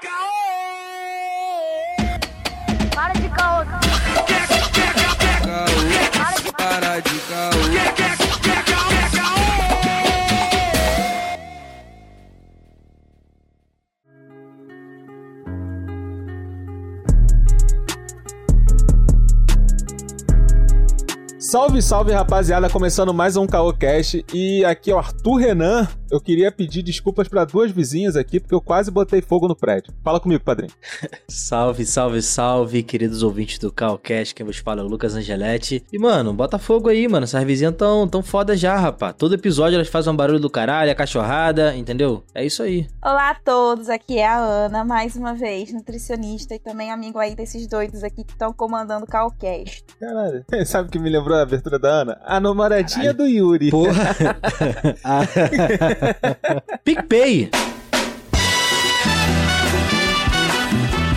Para Salve, salve rapaziada, começando mais um Caocast e aqui é o Arthur Renan. Eu queria pedir desculpas para duas vizinhas aqui porque eu quase botei fogo no prédio. Fala comigo, padrinho. Salve, salve, salve, queridos ouvintes do Calcast, quem vos fala é o Lucas Angeletti. E, mano, bota fogo aí, mano, essas vizinhas tão, tão foda já, rapá. Todo episódio elas fazem um barulho do caralho, a cachorrada, entendeu? É isso aí. Olá a todos, aqui é a Ana, mais uma vez, nutricionista e também amigo aí desses doidos aqui que estão comandando o Calcast. Caralho, sabe o que me lembrou a abertura da Ana? A namoradinha do Yuri. Porra. Ah. PicPay.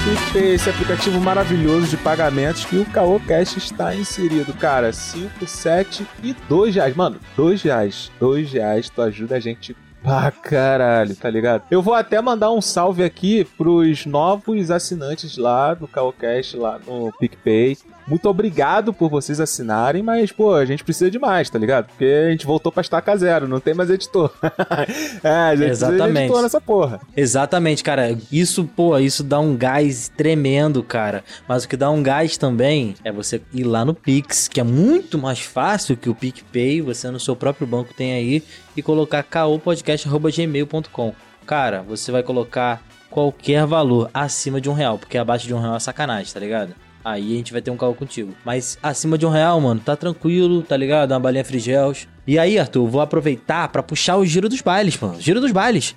PicPay, esse aplicativo maravilhoso de pagamentos que o Caocast está inserido. Cara, 5, 7 e 2 reais. Mano, 2 reais. 2 reais, tu ajuda a gente pra caralho, tá ligado? Eu vou até mandar um salve aqui pros novos assinantes lá do Caocast, lá no PicPay. Muito obrigado por vocês assinarem, mas, pô, a gente precisa de mais, tá ligado? Porque a gente voltou pra estaca zero, não tem mais editor. é, a gente precisa de Exatamente. editor nessa porra. Exatamente, cara. Isso, pô, isso dá um gás tremendo, cara. Mas o que dá um gás também é você ir lá no Pix, que é muito mais fácil que o PicPay, você no seu próprio banco tem aí, e colocar caopodcast.gmail.com. Cara, você vai colocar qualquer valor acima de um real, porque abaixo de um real é sacanagem, tá ligado? Aí a gente vai ter um caô contigo. Mas acima de um real, mano, tá tranquilo, tá ligado? Uma balinha frigels. E aí, Arthur, vou aproveitar pra puxar o giro dos bailes, mano. Giro dos bailes.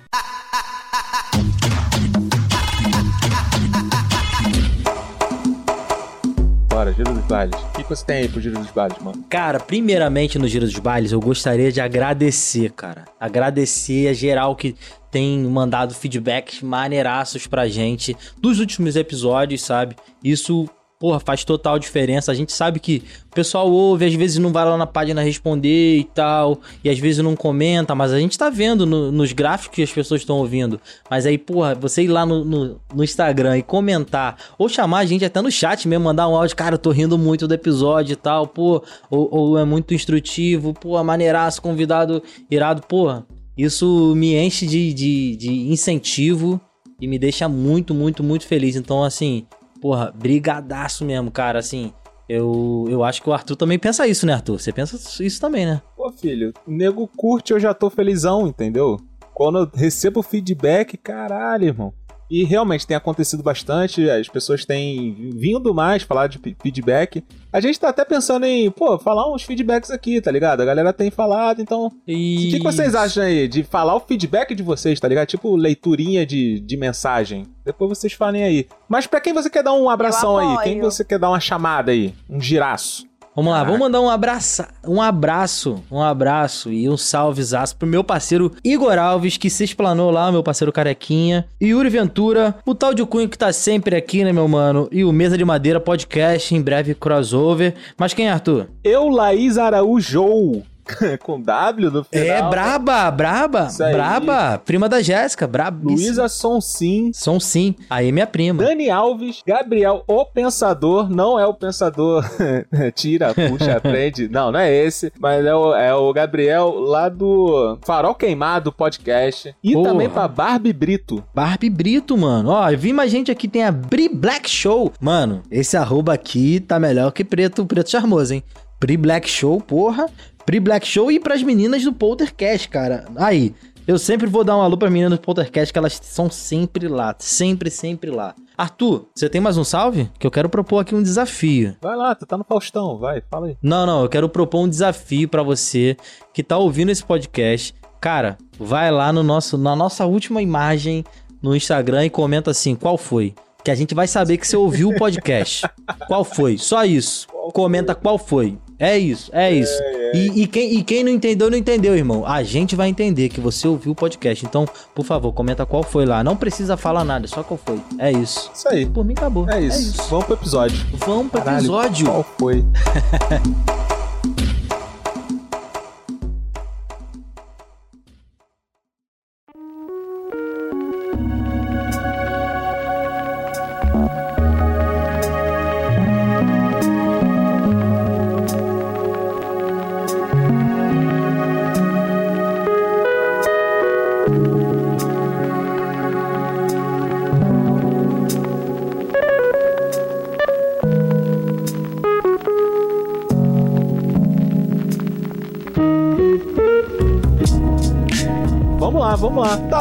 Bora, Giro dos Bailes. O que que você tem aí pro Giro dos Bailes, mano? Cara, primeiramente no Giro dos Bailes, eu gostaria de agradecer, cara. Agradecer a geral que tem mandado feedbacks maneiraços pra gente dos últimos episódios, sabe? Isso, porra, faz total diferença. A gente sabe que o pessoal ouve, às vezes não vai lá na página responder e tal, e às vezes não comenta, mas a gente tá vendo no- nos gráficos que as pessoas estão ouvindo. Mas aí, porra, você ir lá no, no, no Instagram e comentar, ou chamar a gente até no chat mesmo, mandar um áudio, cara, eu tô rindo muito do episódio e tal, pô, ou, ou é muito instrutivo, pô, maneiraço, convidado irado, porra. Isso me enche de, de, de incentivo e me deixa muito, muito, muito feliz. Então, assim, porra, brigadaço mesmo, cara, assim. Eu, eu acho que o Arthur também pensa isso, né, Arthur? Você pensa isso também, né? Pô, filho, nego curte, eu já tô felizão, entendeu? Quando eu recebo feedback, caralho, irmão. E realmente tem acontecido bastante, as pessoas têm vindo mais falar de fe- feedback. A gente tá até pensando em, pô, falar uns feedbacks aqui, tá ligado? A galera tem falado, então. O E... que, que vocês acham aí de falar o feedback de vocês, tá ligado? Tipo leiturinha de, de mensagem. Depois vocês falem aí. Mas pra quem você quer dar um abração aí? Quem você quer dar uma chamada aí? Um giraço? Vamos lá, vamos mandar um abraço, um abraço, um abraço e um salvezaço pro meu parceiro Igor Alves, que se explanou lá, meu parceiro Carequinha, e Yuri Ventura, o tal de Cunha que tá sempre aqui, né, meu mano, e o Mesa de Madeira Podcast, em breve crossover. Mas quem é, Arthur? Eu, Laís Araújo. Com W no final. É, braba, braba, aí. braba, prima da Jéssica, braba. Luísa Sonsim. São sim, aí minha prima. Dani Alves, Gabriel, o Pensador, não é o Pensador, tira, puxa, aprende, não, não é esse, mas é o, é o Gabriel lá do Farol Queimado Podcast, e Porra. também pra Barbie Brito, Barbie Brito, mano. Ó, eu vi mais gente aqui, tem a Bri Black Show. Mano, esse arroba aqui tá melhor que preto, preto charmoso, hein? Bri Black Show, porra. Bri Black Show e pras meninas do Poltercast, cara. Aí, eu sempre vou dar um alô pras meninas do Poltercast, que elas são sempre lá. Sempre, sempre lá. Arthur, você tem mais um salve? Que eu quero propor aqui um desafio. vai lá, tu tá no Faustão, vai, fala aí. Não, não, eu quero propor um desafio pra você que tá ouvindo esse podcast. Cara, vai lá no nosso, na nossa última imagem no Instagram e comenta assim, qual foi? Que a gente vai saber que você ouviu o podcast. qual foi? Só isso. comenta qual foi. É isso, é isso. E, e quem, e quem não entendeu, não entendeu, irmão. A gente vai entender que você ouviu o podcast. Então, por favor, comenta qual foi lá. Não precisa falar nada, só qual foi. É isso. Isso aí, Por mim, acabou. é isso, vamos pro episódio. Vamos pro Caralho, episódio. Qual foi?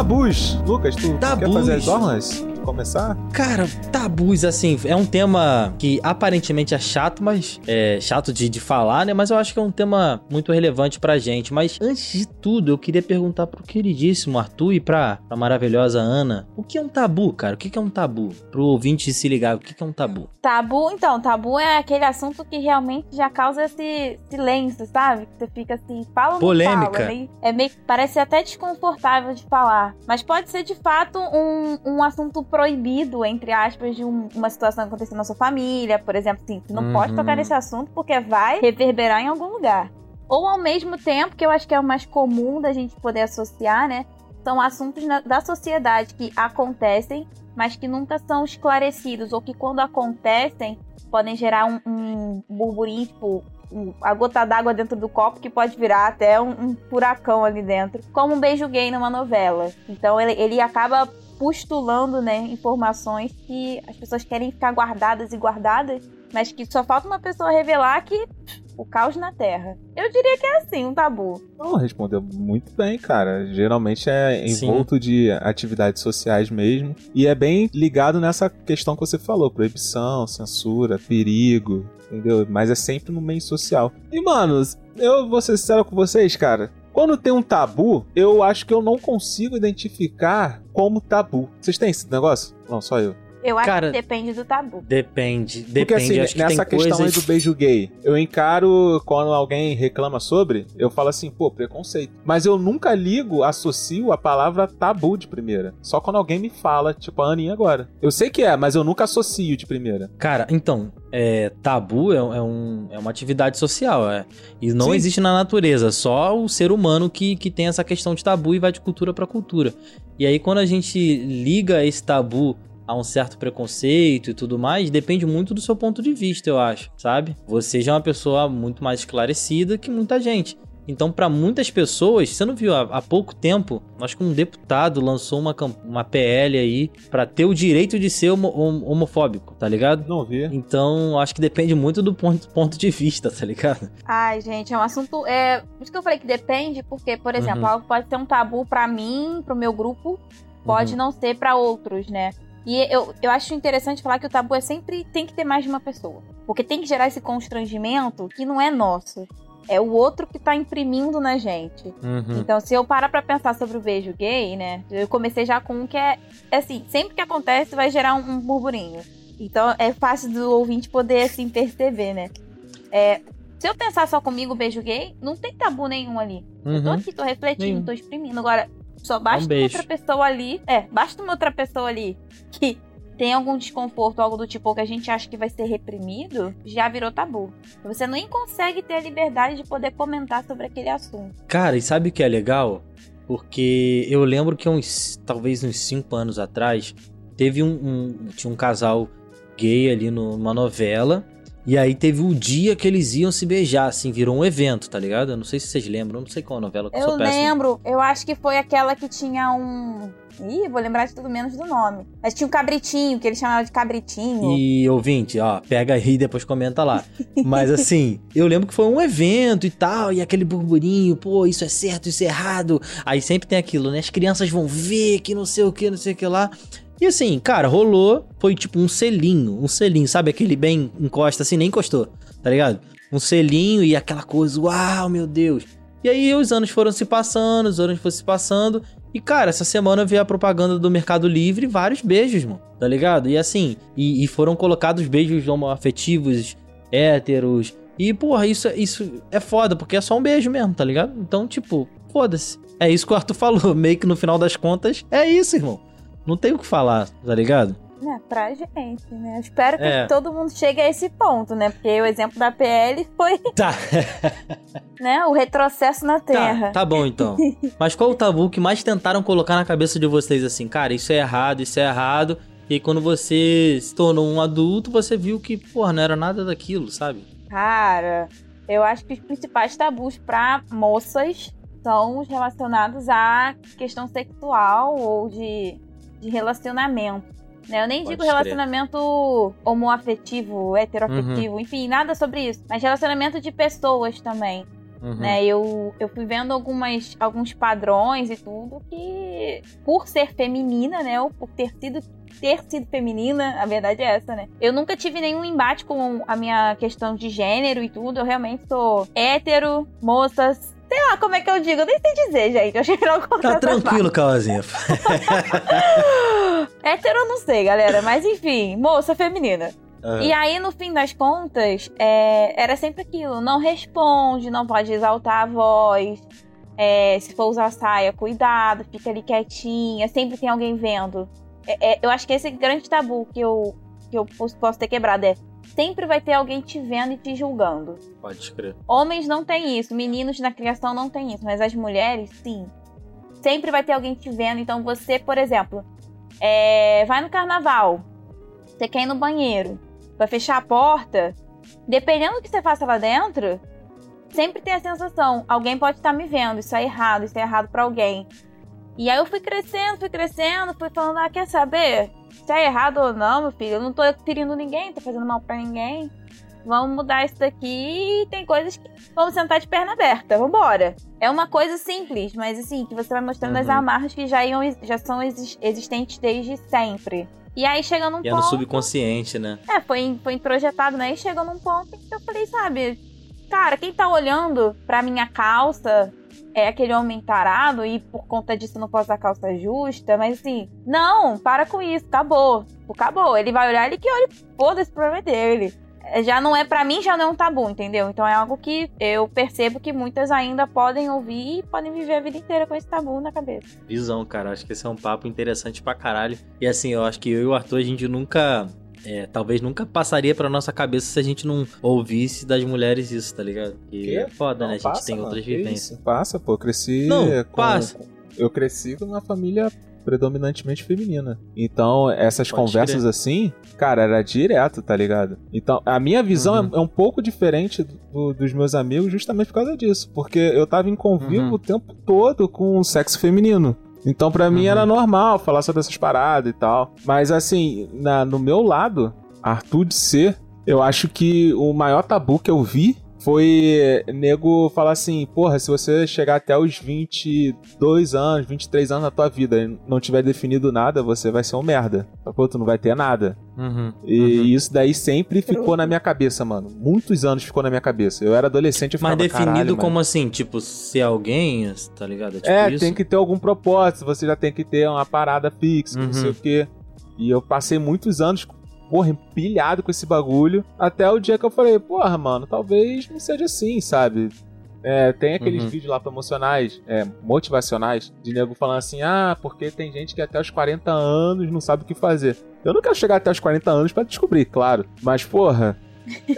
Tabus. Lucas, tu quer Tabus. fazer as honras? Começar? Cara, tabus, assim, é um tema que aparentemente é chato, mas é chato de, de falar, né? Mas eu acho que é um tema muito relevante pra gente. Mas antes de tudo, eu queria perguntar pro queridíssimo Arthur e pra, pra maravilhosa Ana: o que é um tabu, cara? O que é um tabu? Pro ouvinte se ligar, o que é um tabu? Tabu, então, tabu é aquele assunto que realmente já causa esse silêncio, sabe? Que você fica assim, fala ou não Polêmica. fala. É meio, é meio- parece até desconfortável de falar. Mas pode ser de fato um, um assunto proibido, entre aspas, de um- uma situação acontecendo na sua família. Por exemplo, assim, você não pode Uhum. tocar nesse assunto porque vai reverberar em algum lugar. Ou ao mesmo tempo, que eu acho que é o mais comum da gente poder associar, né? São assuntos na- da sociedade que acontecem, mas que nunca são esclarecidos, ou que quando acontecem, podem gerar um, um burburinho, tipo, a gota d'água dentro do copo, que pode virar até um, um furacão ali dentro. Como um beijo gay numa novela. Então ele, ele acaba postulando, né, informações que as pessoas querem ficar guardadas e guardadas, mas que só falta uma pessoa revelar que o caos na Terra. Eu diria que é assim, um tabu. Não, respondeu muito bem, cara. Geralmente é Sim. envolto de atividades sociais mesmo. E é bem ligado nessa questão que você falou: proibição, censura, perigo, entendeu? Mas é sempre no meio social. E, mano, eu vou ser sincero com vocês, cara. Quando tem um tabu, eu acho que eu não consigo identificar como tabu. Vocês têm esse negócio? Não, só eu. Eu acho Cara, que depende do tabu. Depende, Porque depende. assim, acho que nessa tem questão coisas... aí do beijo gay, eu encaro quando alguém reclama sobre, eu falo assim, pô, preconceito. Mas eu nunca ligo, associo a palavra tabu de primeira. Só quando alguém me fala, tipo a Aninha agora. Eu sei que é, mas eu nunca associo de primeira. Cara, então, é, tabu é, é um- é uma atividade social, é. E não Sim. existe na natureza, só o ser humano que, que tem essa questão de tabu e vai de cultura pra cultura. E aí, quando a gente liga esse tabu a um certo preconceito e tudo mais, depende muito do seu ponto de vista, eu acho, sabe? Você já é uma pessoa muito mais esclarecida que muita gente. Então, pra muitas pessoas, você não viu há, há pouco tempo, acho que um deputado lançou uma, uma PL aí pra ter o direito de ser homo- hom- homofóbico, tá ligado? Não vi. Então, acho que depende muito do ponto, ponto de vista, tá ligado? Ai, gente, é um assunto. É, por isso que eu falei que depende, porque, por exemplo, Uhum. algo pode ser um tabu pra mim, pro meu grupo, pode Uhum. não ser pra outros, né? E eu, eu acho interessante falar que o tabu é sempre tem que ter mais de uma pessoa. Porque tem que gerar esse constrangimento que não é nosso. É o outro que tá imprimindo na gente. Uhum. Então, se eu parar pra pensar sobre o beijo gay, né? Eu comecei já com um que é, é assim, sempre que acontece vai gerar um, um burburinho. Então, é fácil do ouvinte poder, assim, perceber, né? É, se eu pensar só comigo, beijo gay, não tem tabu nenhum ali. Eu tô Uhum. aqui, tô refletindo, Nenhum. tô exprimindo. Agora, só basta uma beijo. outra pessoa ali. É, basta uma outra pessoa ali que tem algum desconforto, algo do tipo, que a gente acha que vai ser reprimido, já virou tabu. Você nem consegue ter a liberdade de poder comentar sobre aquele assunto. Cara, e sabe o que é legal? Porque eu lembro que uns, talvez uns 5 anos atrás, teve um, um- tinha um casal gay ali numa novela. E aí teve o dia que eles iam se beijar, assim, virou um evento, tá ligado? Eu não sei se vocês lembram, eu não sei qual novela que eu, Eu sou péssimo. lembro, eu acho que foi aquela que tinha um. Ih, vou lembrar de tudo menos do nome. Mas tinha um cabritinho, que ele chamava de cabritinho. E ouvinte, ó, pega aí e depois comenta lá. Mas assim, eu lembro que foi um evento e tal, e aquele burburinho, pô, isso é certo, isso é errado. Aí sempre tem aquilo, né? As crianças vão ver que não sei o que, não sei o que lá. E assim, cara, rolou, foi tipo um selinho, um selinho, sabe? Aquele bem encosta assim, nem encostou, tá ligado? Um selinho e aquela coisa, uau, meu Deus. E aí os anos foram se passando, os anos foram se passando. E, cara, essa semana veio a propaganda do Mercado Livre, vários beijos, mano. Tá ligado? E assim, e, e foram colocados beijos homoafetivos, héteros. E, porra, isso, isso é foda, porque é só um beijo mesmo, tá ligado? Então, tipo, foda-se. É isso que o Arthur falou. Meio que no final das contas, é isso, irmão. Não tem o que falar, tá ligado? Né, pra gente, né? Eu espero que É. todo mundo chegue a esse ponto, né? Porque o exemplo da PL foi, Tá, né, o retrocesso na Terra. tá, tá bom então. Mas qual o tabu que mais tentaram colocar na cabeça de vocês assim? Cara, isso é errado, isso é errado. E quando você se tornou um adulto, você viu que, porra, não era nada daquilo, sabe? Cara, eu acho que os principais tabus pra moças são os relacionados à questão sexual ou de, de relacionamento. Né? Eu nem Pode digo crer. relacionamento homoafetivo, heteroafetivo, enfim, nada sobre isso. Mas relacionamento de pessoas também. Uhum. né? Eu, eu fui vendo algumas, alguns padrões e tudo que, por ser feminina, né? Ou por ter sido, ter sido feminina, a verdade é essa, né? Eu nunca tive nenhum embate com a minha questão de gênero e tudo. Eu realmente sou hétero, moças. Sei lá como é que eu digo, eu nem sei dizer, gente. Eu achei melhor contar Tá essa tranquilo, Cauazinha. Hétero eu não sei, galera. Mas enfim, moça feminina. Ah. E aí, no fim das contas, é, era sempre aquilo: não responde, não pode exaltar a voz. é, se for usar saia, cuidado, fica ali quietinha, sempre tem alguém vendo. É, é, eu acho que esse grande tabu que eu, que eu posso posso ter quebrado é sempre vai ter alguém te vendo e te julgando. Pode escrever. Homens não têm isso, meninos na criação não têm isso, mas as mulheres, sim. Sempre vai ter alguém te vendo. Então você, por exemplo, é, vai no carnaval, você quer ir no banheiro, vai fechar a porta, dependendo do que você faça lá dentro, sempre tem a sensação, alguém pode estar me vendo, isso é errado, isso é errado pra alguém. E aí eu fui crescendo, fui crescendo, fui falando, ah, quer saber? Se é errado ou não, meu filho, eu não tô ferindo ninguém, tô fazendo mal pra ninguém. Vamos mudar isso daqui e tem coisas que. Vamos sentar de perna aberta, vambora. É uma coisa simples, mas assim, que você vai mostrando as Uhum. amarras que já, iam, já são exis- existentes desde sempre. E aí chega num E é no ponto. subconsciente, né? É, foi, foi introjetado, né? E chegou num ponto em que eu falei, sabe, cara, quem tá olhando pra minha calça é aquele homem tarado e por conta disso não posso usar calça justa, mas assim, não, para com isso, acabou. Acabou. Ele vai olhar, ele que olha, foda-se, o problema é dele. É, Já não é, pra mim, já não é um tabu, entendeu? Então é algo que eu percebo que muitas ainda podem ouvir e podem viver a vida inteira com esse tabu na cabeça. Visão, cara. Acho que esse é um papo interessante pra caralho. E assim, eu acho que eu e o Arthur, a gente nunca. É, talvez nunca passaria pra nossa cabeça se a gente não ouvisse das mulheres isso, tá ligado? E Quê? é foda, Não, né? A gente passa, tem mano, outras que vivências. Passa, pô. Eu cresci. Não, com- passa. eu cresci com uma família predominantemente feminina. Então, essas Pode conversas crer. assim, cara, era direto, tá ligado? Então, a minha visão Uhum. é, é um pouco diferente do- dos meus amigos justamente por causa disso. Porque eu tava em convívio Uhum. o tempo todo com o sexo feminino. Então, pra mim Uhum. era normal falar sobre essas paradas e tal. Mas, assim, na- no meu lado, Arthur de ser, eu acho que o maior tabu que eu vi foi nego falar assim, porra, se você chegar até os 22 anos, 23 anos na tua vida e não tiver definido nada, você vai ser um merda. Pô, tu não vai ter nada. Uhum. E uhum. isso daí sempre ficou na minha cabeça, mano. Muitos anos ficou na minha cabeça. Eu era adolescente, eu ficava, Mas definido "Caralho, como mano." assim? Tipo, ser alguém, tá ligado? É tipo É, isso? tem que ter algum propósito, você já tem que ter uma parada fixa, não Uhum. sei o quê. E eu passei muitos anos, porra, empilhado com esse bagulho, até o dia que eu falei, porra, mano, talvez não seja assim, sabe? É, tem aqueles Uhum. vídeos lá promocionais, é, motivacionais, de nego falando assim, ah, porque tem gente que até os 40 anos não sabe o que fazer. Eu não quero chegar até os 40 anos pra descobrir, claro. Mas, porra,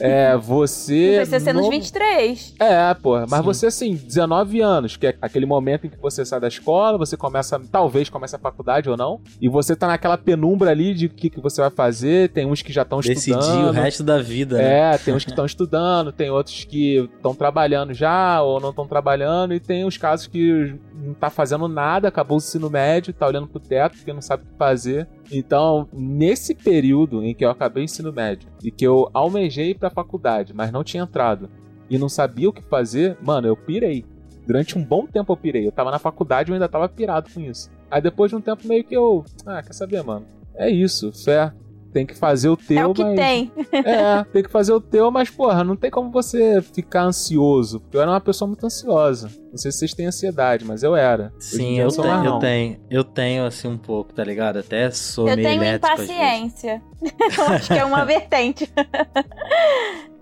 é, você. Não precisa ser nos não- 23. é, porra. Mas Sim. você, assim, 19 anos, que é aquele momento em que você sai da escola, você começa, talvez comece a faculdade ou não, e você tá naquela penumbra ali de o que, que você vai fazer, tem uns que já estão Decidir estudando. o resto da vida, né? É, tem uns que estão estudando, tem outros que estão trabalhando já ou não estão trabalhando, e tem os casos que não tá fazendo nada, acabou o ensino médio, tá olhando pro teto porque não sabe o que fazer. Então, nesse período em que eu acabei o ensino médio e que eu almejei pra faculdade, mas não tinha entrado e não sabia o que fazer, mano, eu pirei. Durante um bom tempo eu pirei. Eu tava na faculdade e eu ainda tava pirado com isso. Aí depois de um tempo meio que eu. Ah, quer saber, mano? É isso, fé. Tem que fazer o teu, é o que mas. tem. É, tem que fazer o teu, mas, porra, não tem como você ficar ansioso. Porque eu era uma pessoa muito ansiosa. Não sei se vocês têm ansiedade, mas eu era. Sim, eu sou tenho, eu tenho. Eu tenho, assim, um pouco, tá ligado? Até sou Eu meio tenho às vezes. impaciência. eu acho que é uma vertente.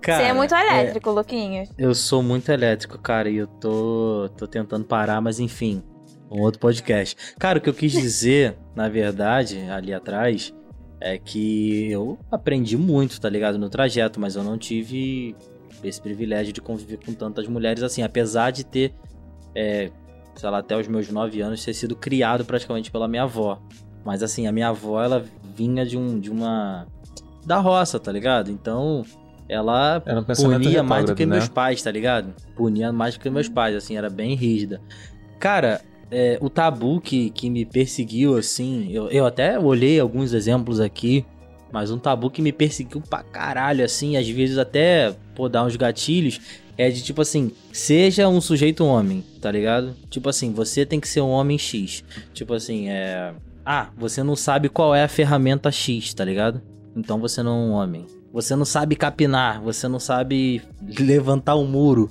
Cara, Você é muito é, elétrico, Luquinhos. eu sou muito elétrico, cara, e eu tô, tô tentando parar, mas enfim, um outro podcast. Cara, o que eu quis dizer, na verdade, ali atrás, é que eu aprendi muito, tá ligado, no trajeto, mas eu não tive esse privilégio de conviver com tantas mulheres assim, apesar de ter, é, sei lá, até os meus nove anos, ter sido criado praticamente pela minha avó. Mas assim, a minha avó, ela vinha de, um, de uma... da roça, tá ligado? Então, ela Era um punia mais do que né? meus pais, tá ligado? Punia mais do que meus pais, assim, era bem rígida. Cara, é, o tabu que, que me perseguiu, assim, eu, eu até olhei alguns exemplos aqui, mas um tabu que me perseguiu pra caralho, assim, às vezes até, pô, dar uns gatilhos, É de tipo assim, seja um sujeito homem, tá ligado? Tipo assim, você tem que ser um homem X. Tipo assim, é. Ah, você não sabe qual é a ferramenta X, tá ligado? Então você não é um homem. Você não sabe capinar, você não sabe levantar um muro.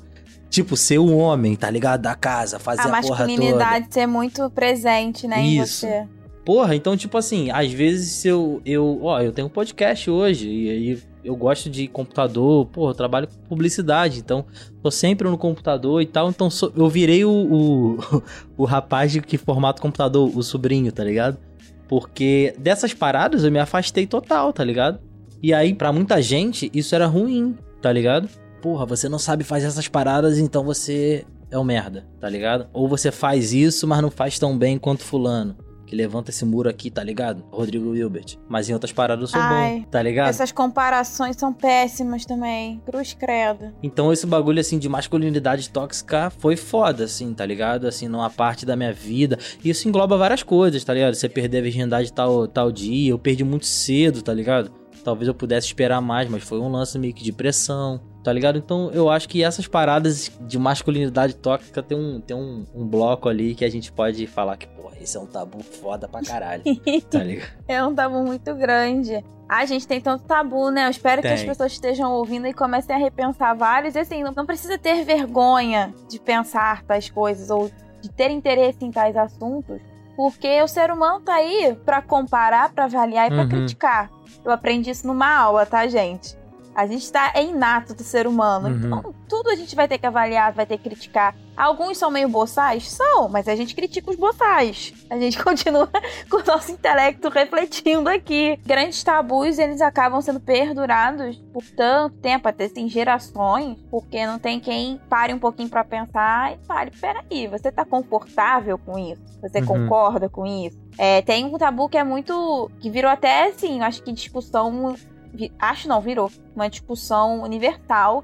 Tipo, ser um homem, tá ligado? Da casa, fazer A a, porra toda. masculinidade ser muito presente, né, em Isso. você. Porra, então, tipo assim, às vezes eu, eu. Ó, eu tenho um podcast hoje e aí eu gosto de computador, porra, eu trabalho com publicidade, então tô sempre no computador e tal. Então eu virei o, o, o rapaz que formata o computador, o sobrinho, tá ligado? Porque dessas paradas eu me afastei total, tá ligado? E aí, pra muita gente, isso era ruim, tá ligado? Porra, você não sabe fazer essas paradas, então você é um merda, tá ligado? Ou você faz isso, mas não faz tão bem quanto fulano. Que levanta esse muro aqui, tá ligado? Rodrigo Wilbert. Mas em outras paradas eu sou Ai, bom, tá ligado? Essas comparações são péssimas também. Cruz credo. Então esse bagulho assim de masculinidade tóxica foi foda, assim, tá ligado? Assim, numa parte da minha vida. E isso engloba várias coisas, tá ligado? Você perder a virgindade tal, tal dia, eu perdi muito cedo, tá ligado? Talvez eu pudesse esperar mais, mas foi um lance meio que de pressão, tá ligado? Então eu acho que essas paradas de masculinidade tóxica tem um, tem um, um bloco ali que a gente pode falar que, porra, esse é um tabu foda pra caralho, tá ligado? É um tabu muito grande. A gente tem tanto tabu, né? Eu espero que Tem. as pessoas estejam ouvindo e comecem a repensar vários. E assim, não, precisa ter vergonha de pensar tais coisas ou de ter interesse em tais assuntos, porque o ser humano tá aí pra comparar, pra avaliar e pra Uhum. criticar. Eu aprendi isso numa aula, tá, gente? A gente tá é inato do ser humano. Uhum. Então, tudo a gente vai ter que avaliar, vai ter que criticar. Alguns são meio boçais? São, mas a gente critica os boçais. A gente continua com o nosso intelecto refletindo aqui. Grandes tabus, eles acabam sendo perdurados por tanto tempo, até assim, gerações, porque não tem quem pare um pouquinho pra pensar e pare, peraí, você tá confortável com isso? Você Uhum. concorda com isso? É, tem um tabu que é muito. que virou até assim, eu acho que discussão. Acho não, virou. Uma discussão universal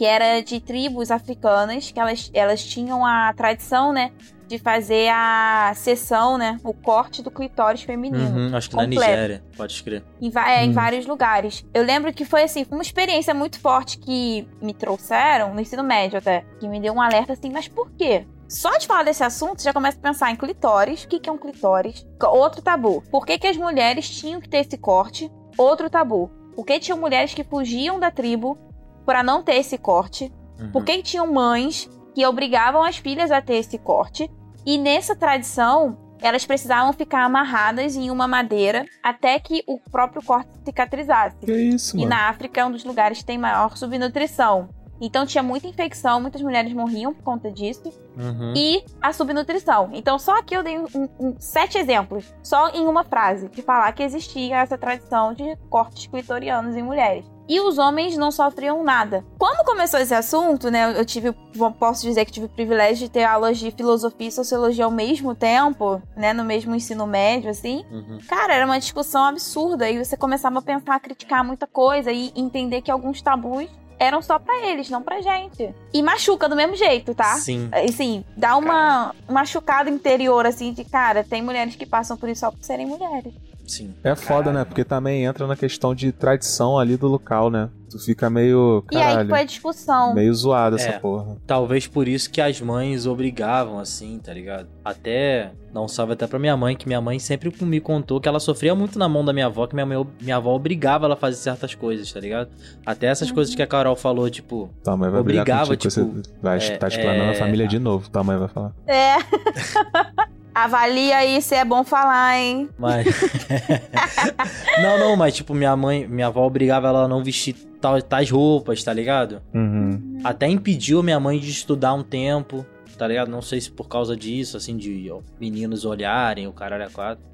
que era de tribos africanas, que elas, elas tinham a tradição, né, de fazer a sessão, né, o corte do clitóris feminino. Uhum, acho que na completo. Nigéria, pode escrever. Em, é, em Hum. vários lugares. Eu lembro que foi assim, uma experiência muito forte que me trouxeram no ensino médio até, que me deu um alerta assim, mas por quê? Só de falar desse assunto, já começa a pensar em clitóris. O que, que é um clitóris? Outro tabu. Por que, que as mulheres tinham que ter esse corte? Outro tabu. Por que tinham mulheres que fugiam da tribo para não ter esse corte? Uhum. Por que tinham mães que obrigavam as filhas a ter esse corte? E nessa tradição, elas precisavam ficar amarradas em uma madeira até que o próprio corte cicatrizasse. Que isso, E mano? na África é um dos lugares que tem maior subnutrição. Então tinha muita infecção, muitas mulheres morriam por conta disso. Uhum. E a subnutrição. Então só aqui eu dei um- um- sete exemplos, só em uma frase, de falar que existia essa tradição de cortes clitorianos em mulheres. E os homens não sofriam nada. Quando começou esse assunto, né, eu tive, posso dizer que tive o privilégio de ter aulas de filosofia e sociologia ao mesmo tempo, né, no mesmo ensino médio, assim. Uhum. Cara, era uma discussão absurda e você começava a pensar, a criticar muita coisa e entender que alguns tabus eram só pra eles, não pra gente. E machuca do mesmo jeito, tá? Sim. Assim, dá uma machucada interior, assim, de cara, tem mulheres que passam por isso só por serem mulheres. Sim. É foda, né? Porque também entra na questão de tradição ali do local, né? Tu fica meio. E aí Caralho. foi a discussão. Meio zoado essa É. porra. Talvez por isso que as mães obrigavam, assim, tá ligado? Até. Dá um salve até pra minha mãe, que minha mãe sempre me contou que ela sofria muito na mão da minha avó, que minha, mãe, minha avó obrigava ela a fazer certas coisas, tá ligado? Até essas Uhum. coisas que a Carol falou, tipo. Tua mãe vai brigar Obrigava, contigo, tipo, você vai é- tá explanando é- a família de novo. Tua mãe vai falar. É. Avalia aí se é bom falar, hein? Mas. não, não, mas tipo, minha mãe, minha avó obrigava ela a não vestir tal, tais roupas, tá ligado? Uhum. Até impediu minha mãe de estudar um tempo, tá ligado? Não sei se por causa disso, assim, de ó, meninos olharem o caralho a quatro.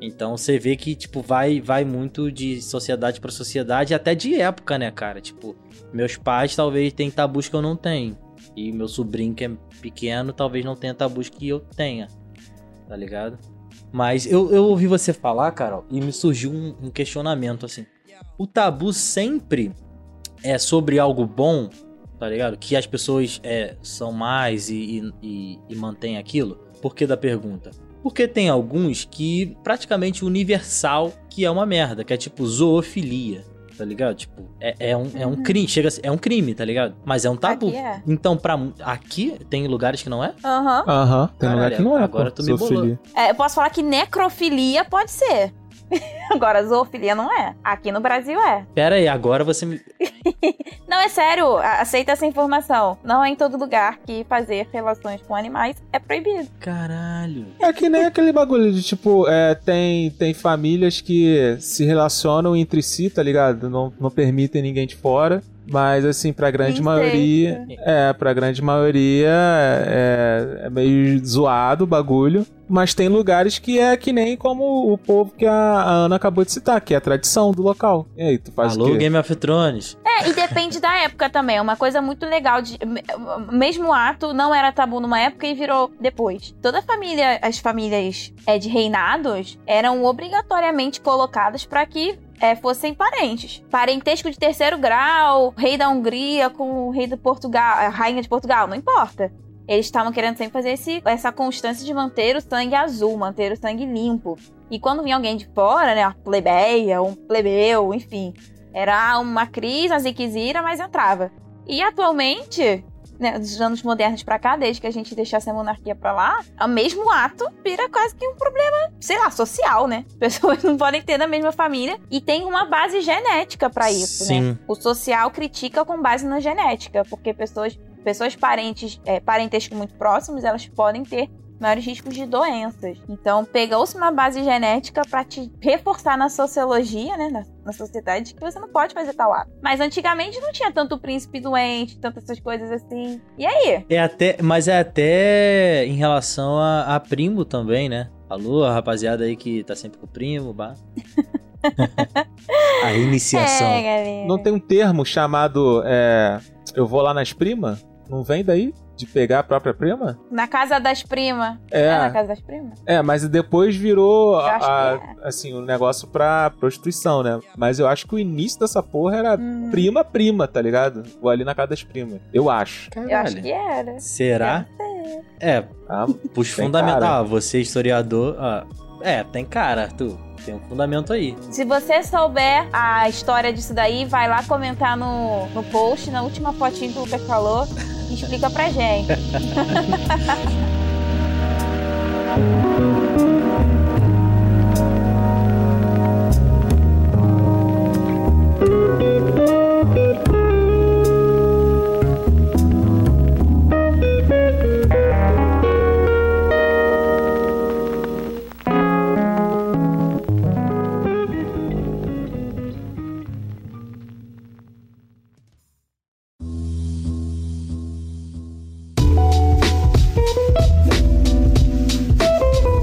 Então você vê que, tipo, vai, vai muito de sociedade pra sociedade, até de época, né, cara? Tipo, meus pais talvez tenham tabus que eu não tenho. E meu sobrinho, que é pequeno, talvez não tenha tabus que eu tenha. Tá ligado? Mas eu, eu ouvi você falar, Carol, e me surgiu um, um questionamento, assim. O tabu sempre é sobre algo bom, tá ligado? Que as pessoas é, são mais e, e, e, mantêm aquilo. Por que da pergunta? Porque tem alguns que praticamente universal que é uma merda, que é tipo zoofilia, tá ligado? Tipo, é, é um, é um crime, chega é um crime, tá ligado? Mas é um tabu. Aqui é. Então, pra. Aqui tem lugares que não é? Aham. Aham, tem lugar Caralho, que não é. agora pô, tu me bolou. É, eu posso falar que necrofilia pode ser. Agora, zoofilia não é. Aqui no Brasil é. Pera aí, agora você me. Não, é sério. Aceita essa informação. Não é em todo lugar que fazer relações com animais é proibido. Caralho. É que nem aquele bagulho de tipo, é, tem, tem famílias que se relacionam entre si, tá ligado? Não, não permitem ninguém de fora. Mas, assim, pra grande maioria. É, pra grande maioria é, é meio zoado o bagulho. Mas tem lugares que é que nem como o povo que a, a Ana acabou de citar, que é a tradição do local. E aí, tu faz Alô, o quê? Game of Thrones. É, e depende da época também. É uma coisa muito legal. De, me- mesmo ato não era tabu numa época e virou depois. Toda a família, as famílias é, de reinados eram obrigatoriamente colocadas para que é, fossem parentes. Parentesco de terceiro grau, rei da Hungria com o rei de Portugal, a rainha de Portugal, não importa. Eles estavam querendo sempre fazer esse, essa constância de manter o sangue azul, manter o sangue limpo. E quando vinha alguém de fora, né, uma plebeia, um plebeu, enfim, era uma crise, uma ziquezira, mas entrava. E atualmente, né, dos anos modernos pra cá, desde que a gente deixasse a monarquia pra lá, o mesmo ato vira quase que um problema, sei lá, social, né? Pessoas não podem ter na mesma família e tem uma base genética pra isso, né? Sim. O social critica com base na genética, porque pessoas, pessoas parentes, é, parentesco muito próximos, elas podem ter maiores riscos de doenças. Então, pegou-se uma base genética pra te reforçar na sociologia, né, na, na sociedade, que você não pode fazer tal ato. Mas antigamente não tinha tanto príncipe doente, tantas essas coisas assim. E aí? É até, mas é até em relação a, a primo também, né? Alô, a rapaziada aí que tá sempre com o primo, bah. a iniciação. É. Não tem um termo chamado é, eu vou lá nas primas? Não vem daí? De pegar a própria prima? Na casa das primas. É. É na casa das primas? É, mas depois virou Eu acho a- que assim, o um negócio pra prostituição, né? Mas eu acho que o início dessa porra era Hum, prima-prima, tá ligado? Vou ali na casa das primas. Eu acho. eu acho que era. Será? É, Ah, puxa fundamental. cara. Ah, você historiador. ah, é, tem cara, Arthur. Tem um fundamento aí. Se você souber a história disso daí, vai lá comentar no, no post, na última fotinho que o Lucas falou, e explica pra gente.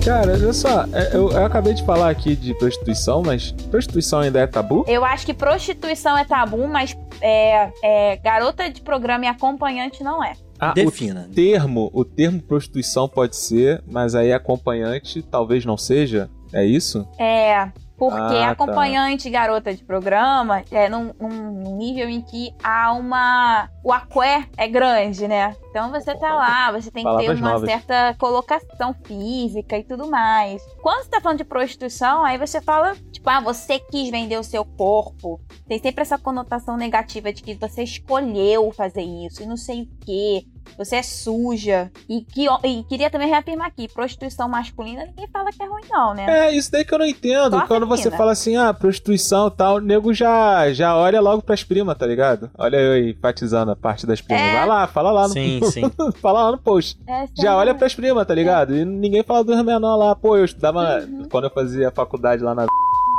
Cara, olha só, é, eu, eu acabei de falar aqui de prostituição, mas prostituição ainda é tabu? Eu acho que prostituição é tabu, mas é, é, garota de programa e acompanhante não é. Ah, Defina. o termo, o termo prostituição pode ser, mas aí acompanhante talvez não seja. É isso? É. Porque Ah, tá. acompanhante garota de programa é num, num nível em que há uma. O aqué é grande, né? Então você tá lá, você tem que ter Palavras uma novas. certa colocação física e tudo mais. Quando você tá falando de prostituição, aí você fala, tipo, ah, você quis vender o seu corpo. Tem sempre essa conotação negativa de que você escolheu fazer isso e não sei o quê. Você é suja. E, que, e queria também reafirmar aqui: prostituição masculina, ninguém fala que é ruim, não, né? É, isso daí que eu não entendo. Só Quando você fala assim, ah, prostituição e tal, o nego já, já olha logo pras primas, tá ligado? Olha eu aí, enfatizando a parte das primas. É. Vai lá, fala lá no, Sim, sim. fala lá no post. Essa Já é- olha pras primas, tá ligado? E ninguém fala dos menor lá. Pô, eu estudava. Uhum. Quando eu fazia faculdade lá na.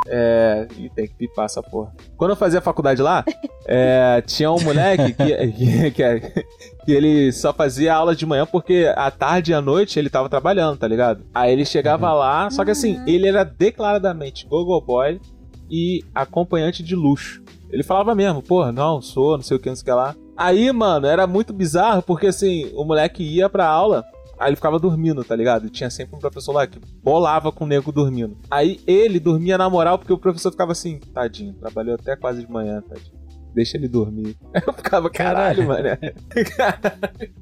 É. Ih, tem que pipar essa porra. Quando eu fazia faculdade lá, é, tinha um moleque que, que, que, que ele só fazia aula de manhã porque à tarde e à noite ele tava trabalhando, tá ligado? Aí ele chegava lá, só que assim, Uhum. ele era declaradamente gogo boy e acompanhante de luxo. Ele falava mesmo, pô, não, sou, não sei o que, não sei o que lá. Aí, mano, era muito bizarro porque assim, o moleque ia pra aula. Aí ele ficava dormindo, tá ligado? E tinha sempre um professor lá que bolava com o nego dormindo. Aí ele dormia na moral porque o professor ficava assim, tadinho, trabalhou até quase de manhã, tadinho. Deixa ele dormir. Eu ficava, caralho, mano.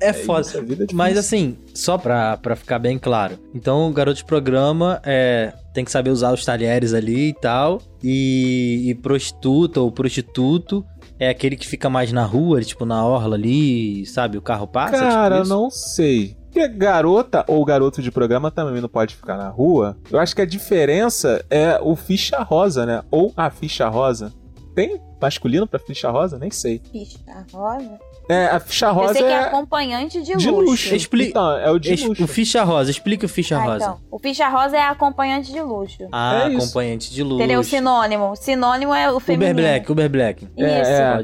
É foda. isso, a vida é Mas assim, só pra, pra ficar bem claro. Então, o garoto de programa é, tem que saber usar os talheres ali e tal. E, e prostituta ou prostituto é aquele que fica mais na rua, tipo na orla ali, sabe? O carro passa. Cara, tipo não sei. Porque garota ou garoto de programa também não pode ficar na rua. Eu acho que a diferença é o ficha rosa, né? Ou a ficha rosa. Tem masculino pra ficha rosa? Nem sei. Ficha rosa. É, a ficha rosa sei que é é acompanhante de, de luxo. luxo. Expli- Então, é o de Es- luxo. O ficha rosa, explica o ficha Ah, rosa. então. O ficha rosa é acompanhante de luxo. Ah, É isso. acompanhante de luz. Entendeu? O sinônimo. Sinônimo é o feminino. Uber Black, Uber Black. Isso. É,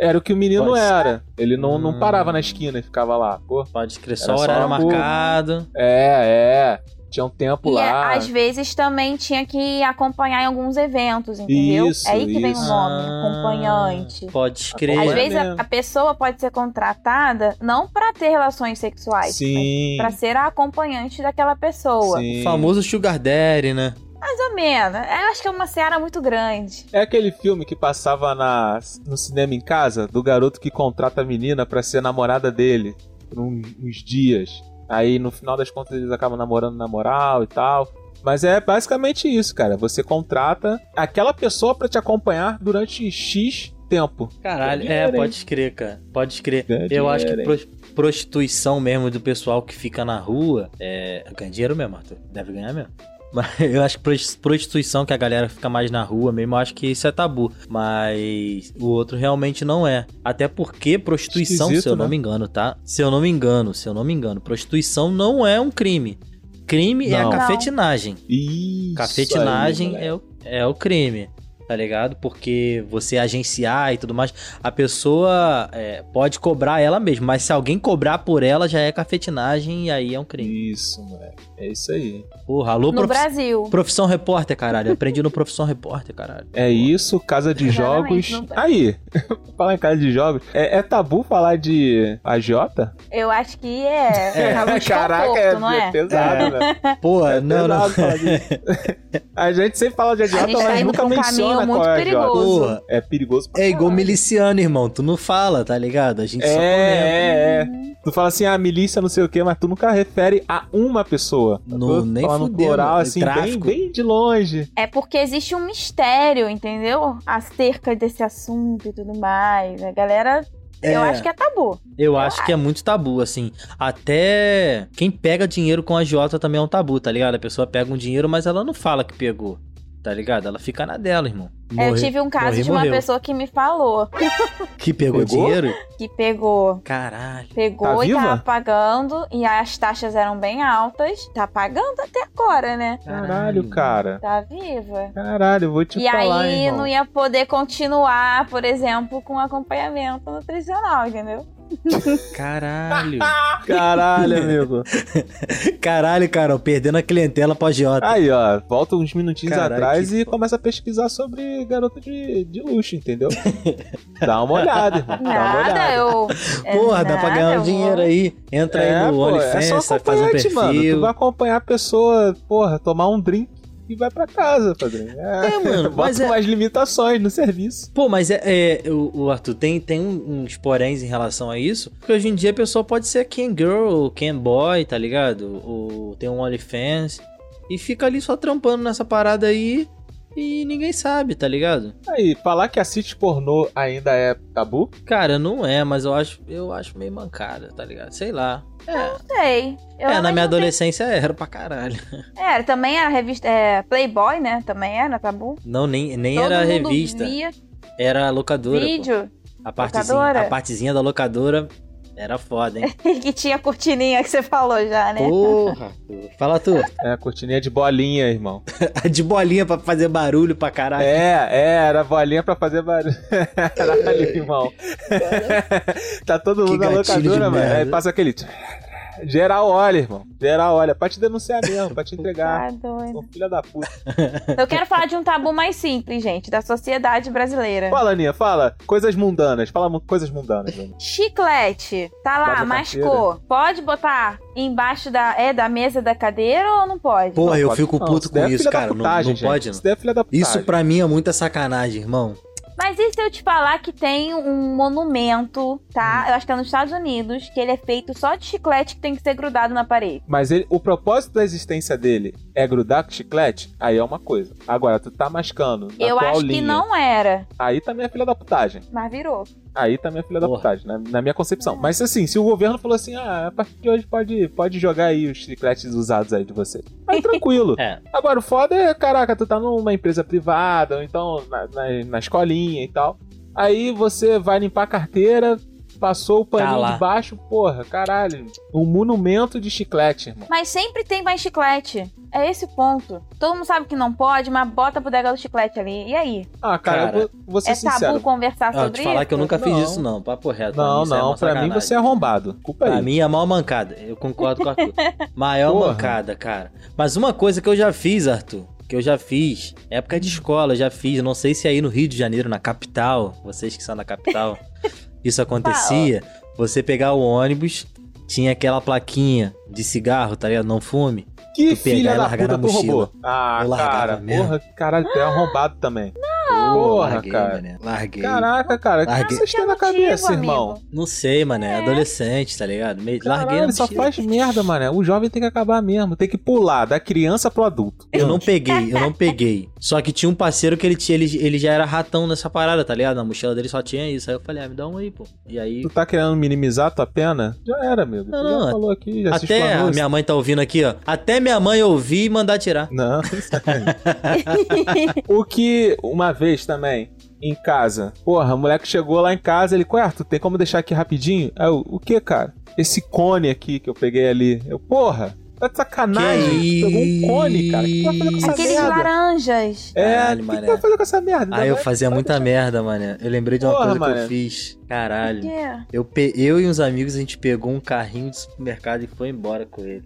é. Era o que o menino Pode ser. era. Ele não, não Hum. parava na esquina e ficava lá. Pô, Pode crer. Era Só só horário marcado. é, é. Tinha um tempo E é, lá. às vezes também tinha que acompanhar em alguns eventos, entendeu? Isso, é aí que vem o isso. nome, Ah, acompanhante. Pode crer. Às É vezes a, mesmo. a pessoa pode ser contratada não pra ter relações sexuais, Sim. mas pra ser a acompanhante daquela pessoa. sim. O famoso Sugar Daddy, né? Mais ou menos. Eu acho que é uma seara muito grande. É aquele filme que passava na, no cinema em casa, do garoto que contrata a menina pra ser namorada dele por um- uns dias. Aí no final das contas eles acabam namorando na moral e tal. Mas é basicamente isso, cara. Você contrata aquela pessoa pra te acompanhar durante X tempo. Caralho, é, hein? pode crer, cara. Pode crer. Ganha Eu acho que pro- prostituição mesmo do pessoal que fica na rua é. Ganha dinheiro mesmo, Arthur. Deve ganhar mesmo. Mas eu acho que pros- prostituição que a galera fica mais na rua mesmo, eu acho que isso é tabu. Mas o outro realmente não é. Até porque prostituição, Esquisito, se eu não né? me engano, tá? Se eu não me engano, se eu não me engano, prostituição não é um crime. Crime é a Não. Não. cafetinagem. Isso. Cafetinagem aí, é, o, é o crime, tá ligado? Porque você agenciar e tudo mais, a pessoa é, pode cobrar ela mesma, mas se alguém cobrar por ela já é cafetinagem e aí é um crime. Isso, moleque. É isso aí. Porra, alô, No profi- Brasil. profissão repórter, caralho. Aprendi no profissão repórter, caralho. É isso, casa de Exatamente, jogos. não- Aí, falar em casa de jogos. É, é tabu falar de agiota? Eu acho que é. É. Tá no Caraca, é, não é? pesado, né? Porra, É não, não. disso. A gente sempre fala de agiota, tá mas indo nunca um menciona caminho qual muito é a agiota. perigoso. Porra, É perigoso pra é igual miliciano, irmão. Tu não fala, tá ligado? A gente só comenta. É, é, é. Tu fala assim, a milícia não sei o que, mas tu nunca refere a uma pessoa. Não, Tu nem fala no fudeu, plural, mano. assim, bem, Tráfico. bem de longe. É porque existe um mistério, entendeu? Acerca desse assunto e tudo mais. A galera, eu É. acho que é tabu. Eu acho que é muito tabu, assim. Até quem pega dinheiro com agiota também é um tabu, tá ligado? A pessoa pega um dinheiro, mas ela não fala que pegou, tá ligado? Ela fica na dela, irmão. É, eu Morre- tive um caso de uma morreu. pessoa que me falou Que pegou, Pegou? dinheiro? que pegou. Caralho. Pegou Tá e viva? tava pagando, e as taxas eram bem altas. Tá pagando até agora, né? Caralho, cara. Tá viva. Caralho, vou te e falar, aí irmão. não ia poder continuar, por exemplo, com acompanhamento nutricional, entendeu? Caralho. Caralho, amigo. Caralho, Carol, perdendo a clientela pra agiota. Aí, ó, volta uns minutinhos Caralho, atrás que e começa a pesquisar sobre garota de, de luxo, entendeu? Dá uma olhada, irmão. Dá uma Nada, olhada. eu. é Porra, dá pra nada, ganhar eu um vou- dinheiro aí. Entra É, aí no é OnlyFans, só sai- faz um acompanhante, mano. perfil. Tu vai acompanhar a pessoa, porra, tomar um drink e vai pra casa, padrinho. É, É, mano, bota mas é- umas limitações no serviço. Pô, mas é, é, o, o Arthur tem, tem uns poréns em relação a isso. Porque hoje em dia a pessoa pode ser Ken Girl ou Ken Boy, tá ligado? Ou tem um OnlyFans. E fica ali só trampando nessa parada aí. E ninguém sabe, tá ligado? Aí, falar que assiste pornô ainda é tabu? Cara, não é, mas eu acho, eu acho meio mancada, tá ligado? Sei lá. É, Sei. Eu é na minha não adolescência era pra caralho. Era, também era revista. É, Playboy, né? Também era, tabu. Não, nem, nem Todo era revista. Via Era locadora. pô. vídeo A partezinha, Locadora? a partezinha da locadora era foda, hein? que tinha cortininha que você falou já, né? Porra! Fala tu. É, a cortininha de bolinha, irmão. De bolinha pra fazer barulho pra caralho. É, é, era bolinha pra fazer barulho. Caralho, irmão. tá todo mundo na locadora, mano. merda. Aí passa aquele. Geral olha, irmão. Geral olha. Pra te denunciar mesmo, pra te entregar. Tá doido. Sou filha da puta. Eu quero falar de um tabu mais simples, gente, da sociedade brasileira. Fala, Aninha, fala. Coisas mundanas. Fala coisas mundanas, Aninha. Chiclete, tá lá, Bota mascou. Pode botar embaixo da, é, da mesa da cadeira ou não pode? Porra, eu Pode- fico não, puto com é isso, cara. Não, putagem, não gente. pode, não. Isso daí é filha da putagem. Isso pra mim é muita sacanagem, irmão. Mas e se eu te falar que tem um monumento, tá? Eu acho que é nos Estados Unidos, que ele é feito só de chiclete que tem que ser grudado na parede. Mas ele, o propósito da existência dele é grudar com chiclete, aí é uma coisa. Agora, tu tá mascando na eu tua acho aulinha, que não era, aí também é filha da putagem. mas virou. Aí também é filha da Porra. putagem, na, na minha concepção. Mas assim, se o governo falou assim, ah, a partir de hoje pode, pode jogar aí os chicletes usados aí de você. Aí tranquilo. É. Agora, o foda é, caraca, tu tá numa empresa privada, ou então na, na, na escolinha e tal. Aí você vai limpar a carteira, passou o paninho Tá de baixo, porra, caralho. Um monumento de chiclete, irmão. Mas sempre tem mais chiclete. É esse ponto. Todo mundo sabe que não pode, mas bota a bodega do chiclete ali. E aí? Ah, cara, Cara, eu vou, vou ser É sincero. tabu conversar Ó, sobre te falar isso? que eu nunca fiz Não. isso, não. Papo reto. Não, pra mim, é não, uma pra mim sacanagem. você é arrombado. Culpa Pra aí. mim é mal mancada. Eu concordo com o Arthur. Maior Porra. mancada, cara. Mas uma coisa que eu já fiz, Arthur, que eu já fiz, época de escola, eu já fiz. Não sei se aí no Rio de Janeiro, na capital, vocês que são da capital, isso acontecia. Você pegar o ônibus, tinha aquela plaquinha de cigarro, tá ligado? Não fume. Que tu pegar filha e da largar puta na tu mochila. roubou? Ah, cara, porra, caralho, tu é arrombado também. Pô, Porra, larguei, cara. mané. Larguei. Caraca, cara, o que Larguei. vocês têm na cabeça, amigo. irmão? Não sei, mané. Adolescente, tá ligado? Larguei Caralho, na só mochila. faz merda, mané. O jovem tem que acabar mesmo, tem que pular da criança pro adulto. Eu não peguei, eu não peguei. Só que tinha um parceiro que ele tinha, ele, ele já era ratão nessa parada, tá ligado? Na mochila dele só tinha isso. Aí eu falei, ah, me dá um aí, pô. E aí. Tu tá querendo minimizar a tua pena? Já era, amigo. Não, tu não, já falou aqui, já se Até explanou isso. minha mãe tá ouvindo aqui, ó. Até minha mãe ouvir e mandar tirar. Não, O que, uma vez também, em casa, porra, o moleque chegou lá em casa, ele, ué, tu tem como deixar aqui rapidinho? Aí eu, o que, cara? Esse cone aqui que eu peguei ali. Eu, porra, tá de sacanagem. Que Tu Pegou um cone, cara. O que tu vai fazer com essa Aqueles merda? laranjas. É, o que tu mané. vai fazer com essa merda? Aí eu Vai- fazia muita merda, mané. Eu lembrei de uma Porra, coisa que mané. eu fiz. Por Caralho. quê? Eu, pe- eu e uns amigos, a gente pegou um carrinho de supermercado e foi embora com ele.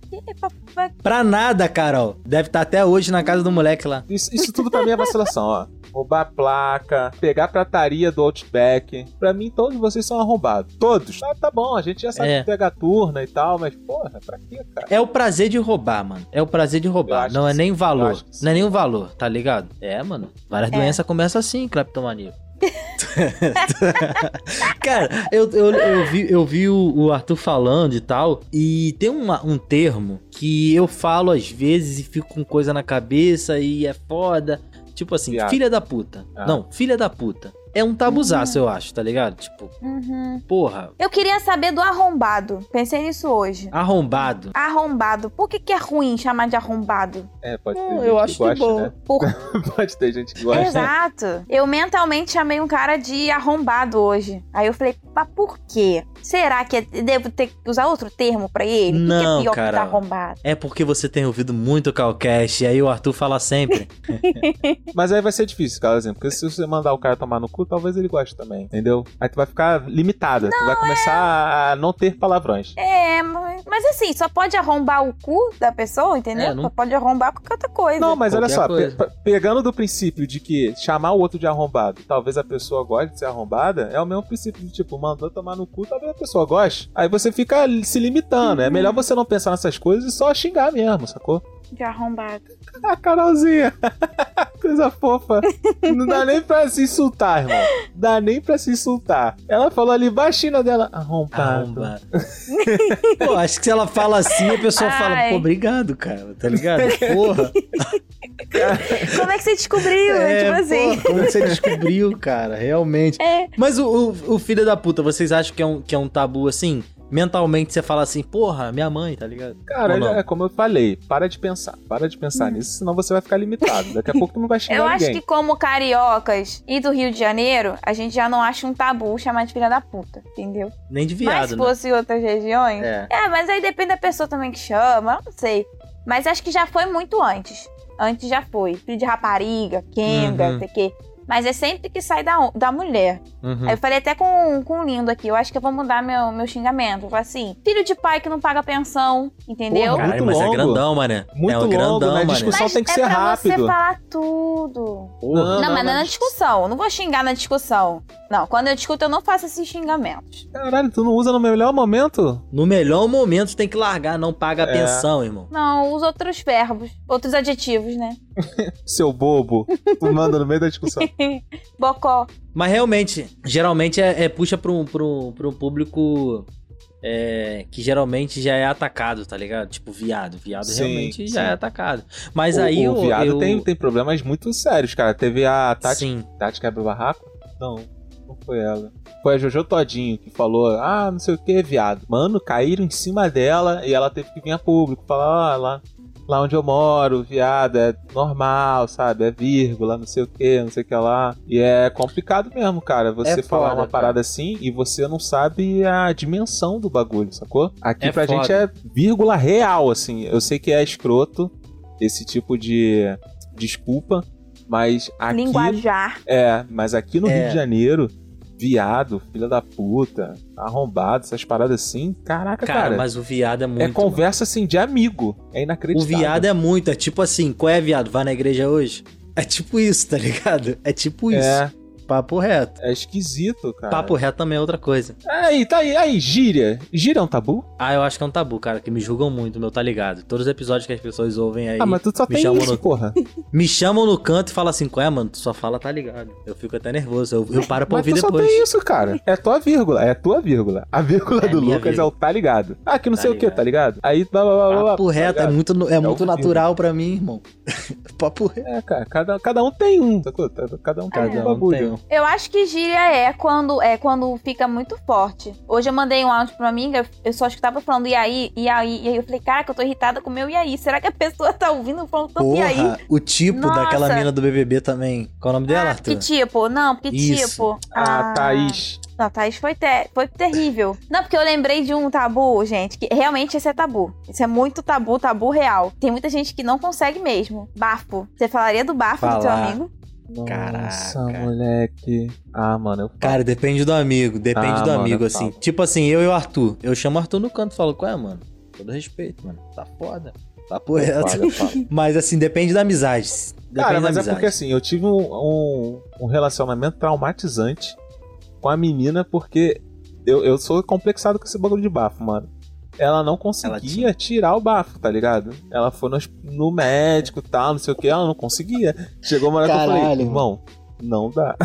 Pra nada, Carol. Deve estar até hoje na casa do moleque lá. Isso, isso tudo pra mim é vacilação, ó. Roubar placa, pegar a prataria do Outback. Pra mim, todos vocês são arrombados. Todos. Tá, tá bom, a gente já sabe É. que pega turna e tal, mas, porra, pra quê, cara? É o prazer de roubar, mano. É o prazer de roubar. acho Não é nem sim. Eu valor. Não é nem o valor, tá ligado? É, mano. Várias É. doenças começam assim, cleptomania. Cara, eu, eu, eu vi, eu vi o, Arthur falando e tal, e tem uma- um termo que eu falo às vezes e fico com coisa na cabeça e é foda. Tipo assim, Viado. filha da puta. Ah. Não, filha da puta. É um tabuzaço, eu acho, tá ligado? Tipo, Uhum. porra, Eu queria saber do arrombado. Pensei nisso hoje. arrombado. Arrombado. Por que, que é ruim chamar de arrombado? É, pode ter Hum, gente eu que acho que gosta, bom. né? Por... Pode ter gente que gosta. Exato. Eu mentalmente chamei um cara de arrombado hoje. Aí eu falei, mas por quê? Será que eu devo ter que usar outro termo pra ele? O que Não, é pior que cara. tá arrombado? É porque você tem ouvido muito o Calcast, e aí o Arthur fala sempre. Mas aí vai ser difícil, cara, exemplo. Porque se você mandar o cara tomar no talvez ele goste também, entendeu? Aí tu vai ficar limitada. tu vai começar a não ter palavrões. É, mas, assim, só pode arrombar o cu da pessoa, entendeu? É, não- Só pode arrombar qualquer outra coisa. Não, mas olha só, pe- pe- pegando do princípio de que chamar o outro de arrombado, talvez a pessoa goste de ser arrombada, é o mesmo princípio de tipo, mandou tomar no cu, talvez a pessoa goste. Aí você fica se limitando. É melhor você não pensar nessas coisas e só xingar mesmo, sacou? De arrombado. Ah, Carolzinha! Coisa fofa. Não dá nem pra se insultar, irmão. Dá nem pra se insultar. Ela falou ali baixinho dela, arrombado. Arrombado. Pô, acho que se ela fala assim, a pessoa fala, Ai. pô, obrigado, cara, tá ligado? Porra. Como é que você descobriu? É, tipo assim. pô, como você descobriu, cara, realmente. É. Mas o, o, o filho da puta, vocês acham que é um, que é um tabu assim? Mentalmente você fala assim, porra, minha mãe, tá ligado? Cara, não? é como eu falei, para de pensar. Para de pensar nisso, senão você vai ficar limitado. Daqui a pouco tu não vai xingar Eu acho ninguém. que como cariocas e do Rio de Janeiro, a gente já não acha um tabu chamar de filha da puta, entendeu? Nem de mas viado, se né? fosse outras regiões... É. É, mas aí depende da pessoa também que chama, eu não sei. Mas acho que já foi muito antes. Antes já foi. Filho de rapariga, Kenga, Uhum. não sei o quê. Mas é sempre que sai da, da mulher. Uhum. Aí eu falei até com, com o lindo aqui, eu acho que eu vou mudar meu, meu xingamento. Eu falei assim, filho de pai que não paga pensão, entendeu? Caralho, muito mas é longo. grandão, mané. Muito é um longo, grandão, né? mané. Discussão Mas tem que é ser pra rápido. você falar tudo. Porra. Não, Não, mas não é na discussão. Eu não vou xingar na discussão. Não, quando eu discuto, eu não faço esses xingamentos. Caralho, tu não usa no melhor momento? No melhor momento tem que largar, não paga a É. pensão, irmão. Não, os outros verbos, outros adjetivos, né? Seu bobo. Tu manda no meio da discussão. Bocó. Mas realmente, geralmente é, é puxa pra um, pra um, pra um público é, que geralmente já é atacado, tá ligado? Tipo, viado. Viado Sim, realmente já sim. é atacado. Mas o, aí o eu- viado eu... tem, tem problemas muito sérios, cara. Teve a Tati, Sim. Tati Quebra Barraco? Não, não foi ela. Foi a Jojo Todinho que falou, ah, não sei o que, viado. Mano, caíram em cima dela e ela teve que vir a público falar, ah, lá, lá onde eu moro, viado, é normal, sabe? É vírgula, não sei o que, não sei o que lá. E é complicado mesmo, cara, você É falar foda, uma parada assim e você não sabe a dimensão do bagulho, sacou? Aqui É pra foda. gente é vírgula real, assim. Eu sei que é escroto esse tipo de desculpa, mas aqui Linguajar. é, mas aqui no É. Rio de Janeiro, viado, filha da puta, arrombado, essas paradas assim, caraca, Cara, cara. mas o viado é muito. é conversa assim de amigo. É mano. O inacreditável. viado é muito. É tipo assim, qual é, viado? Vai na igreja hoje? É tipo isso, tá ligado? É tipo isso. É, Papo reto. é esquisito, cara. Papo reto também é outra coisa. Aí, tá aí, aí, gíria. Gíria é um tabu? Ah, eu acho que é um tabu, cara, que me julgam muito, meu, tá ligado? Todos os episódios que as pessoas ouvem aí. ah, mas tu só me tem chamam isso, no- porra. Me chamam no canto e falam assim, qual é, mano? Tu só fala, tá ligado? Eu fico até nervoso. Eu, eu paro pra Mas ouvir tu só depois. tem isso, cara. É tua vírgula, é tua vírgula. A vírgula É do Lucas vírgula. é o tá ligado. Ah, que não Tá sei o que, ligado. tá ligado? Aí, blá, blá, blá, Papo tá reto, é ligado? muito, é muito ouvido. natural pra mim, irmão. Papo reto. É, cara, cada, cada um tem um, sacou? Cada um tem Cada um um bagulho. Eu acho que gíria é quando é quando fica muito forte. Hoje eu mandei um áudio pra uma amiga, eu só escutava falando e aí, e aí, e aí eu falei, caraca, eu tô irritada com o meu e aí. Será que a pessoa tá ouvindo falando tanto e aí? O tipo Nossa. daquela mina do BBB também. Qual é o nome dela, Ah, Arthur? que tipo? Não, que Isso. tipo? A Thaís. Não, Thaís foi, te- foi terrível. Não, porque eu lembrei de um tabu, gente, que realmente esse é tabu. Isso é muito tabu, tabu real. Tem muita gente que não consegue mesmo. Bafo. Você falaria do bafo do teu Falar. amigo? Nossa, Caraca. moleque. Ah, mano, eu Cara, depende do amigo, depende Ah, do amigo, assim. Tipo assim, eu e o Arthur. Eu chamo o Arthur no canto e falo, qual é, mano? Todo respeito, mano. Tá foda. Eu reto. falo. Mas assim, depende da amizade. Depende Cara, da mas é amizade. porque assim, eu tive um, um, um relacionamento traumatizante com a menina porque eu, eu sou complexado com esse bagulho de bafo, mano. Ela não conseguia tinha. tirar o bafo, tá ligado? Ela foi no, no médico e tal, não sei o que, ela não conseguia. Chegou uma hora que eu falei, Caralho, irmão, não dá.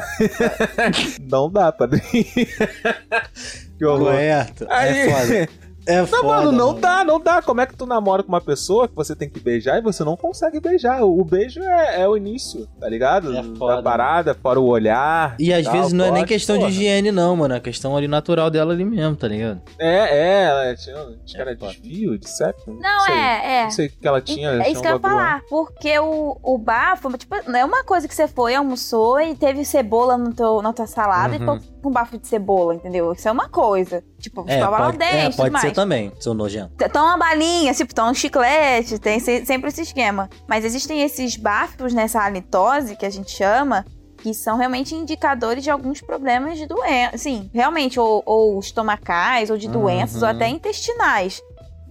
não dá, padrinho. que horror. Correto. Aí- É foda. É Não, foda. mano, não dá, não dá. Como é que tu namora com uma pessoa que você tem que beijar e você não consegue beijar? O beijo é, é o início, tá ligado? É foda, da parada, fora o olhar. E às tal, vezes não é nem questão porra. de higiene, não, mano. É questão ali natural dela ali mesmo, tá ligado? É, é, ela tinha. Acho que É era foda. desvio de septo? Não, sei. é, é. Não sei o que ela tinha. É isso que eu ia falar. Porque o, o bafo, tipo, não é uma coisa que você foi, almoçou e teve cebola no teu, na tua salada e Uhum. ficou com bafo de cebola, entendeu? Isso é uma coisa. Tipo, É, pode, dentro é, pode ser também, seu nojento. Toma uma balinha, tipo, toma um chiclete, tem se- sempre esse esquema. Mas existem esses bafos nessa halitose, que a gente chama, que são realmente indicadores de alguns problemas de doença. Sim, realmente, ou, ou estomacais, ou de doenças, ou Uhum. até intestinais.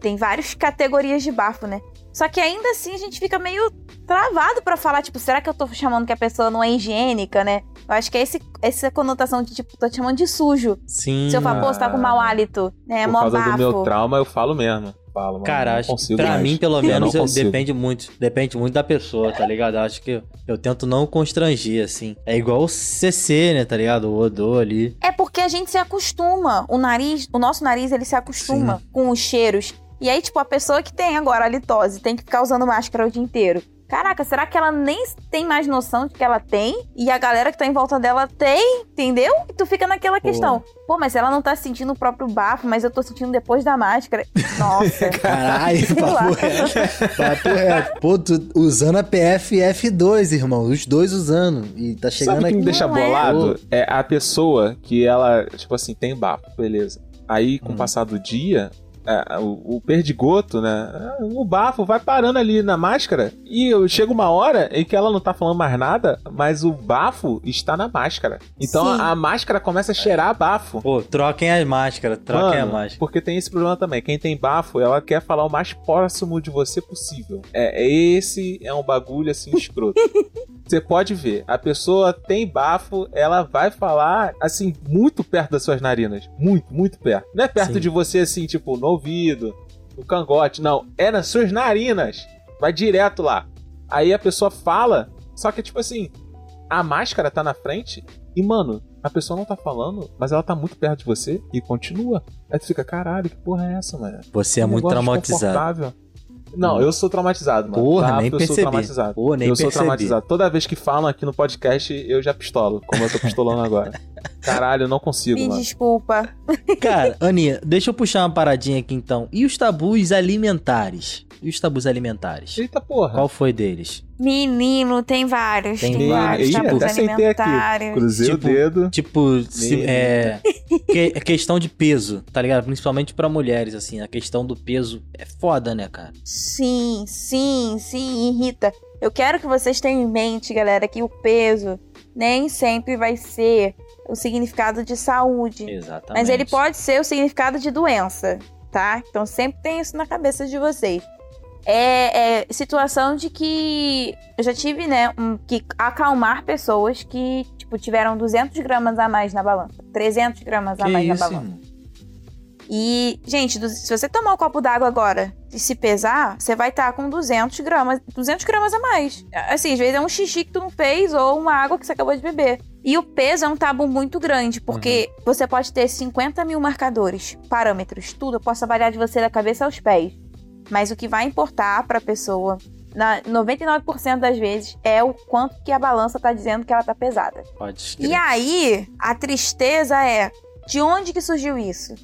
Tem várias categorias de bafo, né? Só que ainda assim a gente fica meio travado pra falar, tipo, será que eu tô chamando que a pessoa não é higiênica, né? Eu acho que é esse, essa conotação de, tipo, tô te chamando de sujo. Sim. Se eu falar, pô, você tá com mau hálito, né? Por Mó causa bafo. do meu trauma, eu falo mesmo. Falo, mano. Cara, acho, consigo pra mais. mim, pelo menos, eu- depende muito. Depende muito da pessoa, tá ligado? Eu acho que eu, eu tento não constranger, assim. É igual o CC, né, tá ligado? O odor ali. É porque a gente se acostuma. O nariz, o nosso nariz, ele se acostuma com os cheiros. E aí, tipo, a pessoa que tem agora a litose tem que ficar usando máscara o dia inteiro. Caraca, será que ela nem tem mais noção de que ela tem? E a galera que tá em volta dela tem, entendeu? E tu fica naquela questão. Pô, mas ela não tá sentindo o próprio bafo, mas eu tô sentindo depois da máscara. Nossa. Caralho, papo reto. Papo reto. Pô, tu usando a PFF2, irmão. Os dois usando. E tá chegando Sabe o que me aqui. deixa é. bolado? É a pessoa que ela, tipo assim, tem bafo, beleza. Aí, com Hum. o passar do dia, é, o, o perdigoto, né? O bafo vai parando ali na máscara. E eu- chega uma hora em que ela não tá falando mais nada, mas o bafo está na máscara. Então a, a máscara começa a cheirar bafo. Pô, troquem as máscaras. Troquem a Mano, máscara. Porque tem esse problema também. Quem tem bafo, ela quer falar o mais próximo de você possível. É, esse é um bagulho assim escroto. Você pode ver, a pessoa tem bafo, ela vai falar assim muito perto das suas narinas, muito, muito perto. Não é perto Sim. de você assim, tipo no ouvido, no cangote, não, é nas suas narinas. Vai direto lá. Aí a pessoa fala, só que tipo assim, a máscara tá na frente e, mano, a pessoa não tá falando, mas ela tá muito perto de você e continua. Aí tu fica, caralho, que porra é essa, mano? Você é Um muito traumatizado. Não, eu sou traumatizado, mano. Porra, Tá? nem eu sou percebi. traumatizado. Pô, nem eu sou percebi. traumatizado. Toda vez que falam aqui no podcast, eu já pistolo, como eu tô pistolando agora. Caralho, eu não consigo, Me mano. desculpa. Cara, Aninha, deixa eu puxar uma paradinha aqui então. E os tabus alimentares? E os tabus alimentares? Eita porra. Qual foi deles? Menino, tem vários. Tem Tem, vários Ih, tabus até sentei aqui. alimentares. Cruzei Tipo, o dedo. Tipo, se- é, que- questão de peso, tá ligado? Principalmente pra mulheres, assim. A questão do peso é foda, né, cara? Sim, sim, sim, irrita. Eu quero que vocês tenham em mente, galera, que o peso nem sempre vai ser o significado de saúde. Exatamente. Mas ele pode ser o significado de doença, tá? Então sempre tem isso na cabeça de vocês. É, é situação de que eu já tive, né, um, que acalmar pessoas que, tipo, tiveram 200 gramas a mais na balança, 300 gramas a Que mais isso, na balança. E, gente, se você tomar um copo d'água agora e se pesar, você vai estar com 200 gramas, 200 gramas a mais. Assim, às vezes é um xixi que tu não fez ou uma água que você acabou de beber. E o peso é um tabu muito grande, porque você pode ter 50 mil marcadores, parâmetros, tudo. Eu posso avaliar de você da cabeça aos pés. Mas o que vai importar pra pessoa, na 99% das vezes, é o quanto que a balança tá dizendo que ela tá pesada. Pode E aí, a tristeza é de onde que surgiu isso,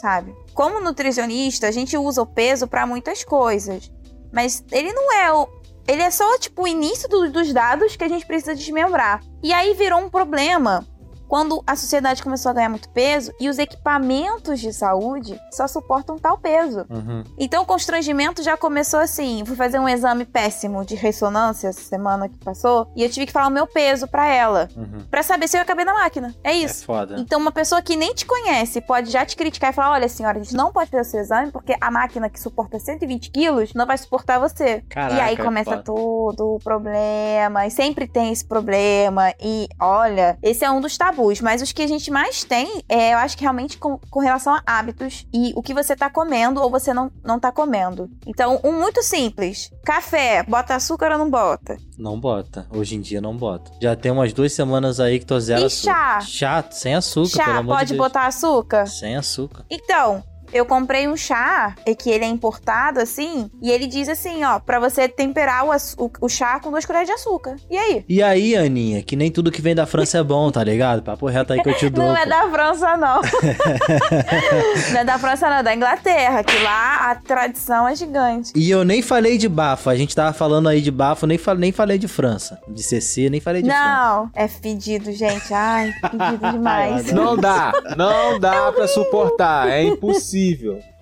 sabe? Como nutricionista, a gente usa o peso pra muitas coisas, mas ele não é o ele é só tipo o início do- dos dados que a gente precisa desmembrar. E aí virou um problema quando a sociedade começou a ganhar muito peso e os equipamentos de saúde só suportam tal peso. Uhum. Então o constrangimento já começou assim. Fui fazer um exame péssimo de ressonância essa semana que passou e eu tive que falar o meu peso pra ela, Uhum. Pra saber se eu ia caber na máquina. É É isso. foda. Então, uma pessoa que nem te conhece pode já te criticar e falar: olha, senhora, a gente não pode fazer o seu exame porque a máquina que suporta 120 quilos não vai suportar você. Caraca, e aí é começa foda. todo o problema. E sempre tem esse problema. E olha, esse é um dos tabus. Mas os que a gente mais tem, é, eu acho que realmente com, com relação a hábitos e o que você tá comendo ou você não, não tá comendo. Então, um muito simples: café, bota açúcar ou não bota? Não bota. Hoje em dia não bota. Já tem umas duas semanas aí que tô zero E açúcar. chá? Chá, sem açúcar, pelo Chá, amor de pode Deus. botar açúcar? Sem açúcar. Então, eu comprei um chá, e que ele é importado assim, e ele diz assim, ó, pra você temperar o, o- o chá com duas colheres de açúcar. E aí? E aí, Aninha, que nem tudo que vem da França é bom, tá ligado? Papo reto aí que eu te dou. Não é pô. da França, não. não é da França, não, é da Inglaterra, que lá a tradição é gigante. E eu nem falei de bafo. A gente tava falando aí de bafo, nem, fa- nem falei de França. De CC, nem falei de França. Não, é fedido, gente. Ai, fedido demais. Não dá, não dá pra suportar. É impossível.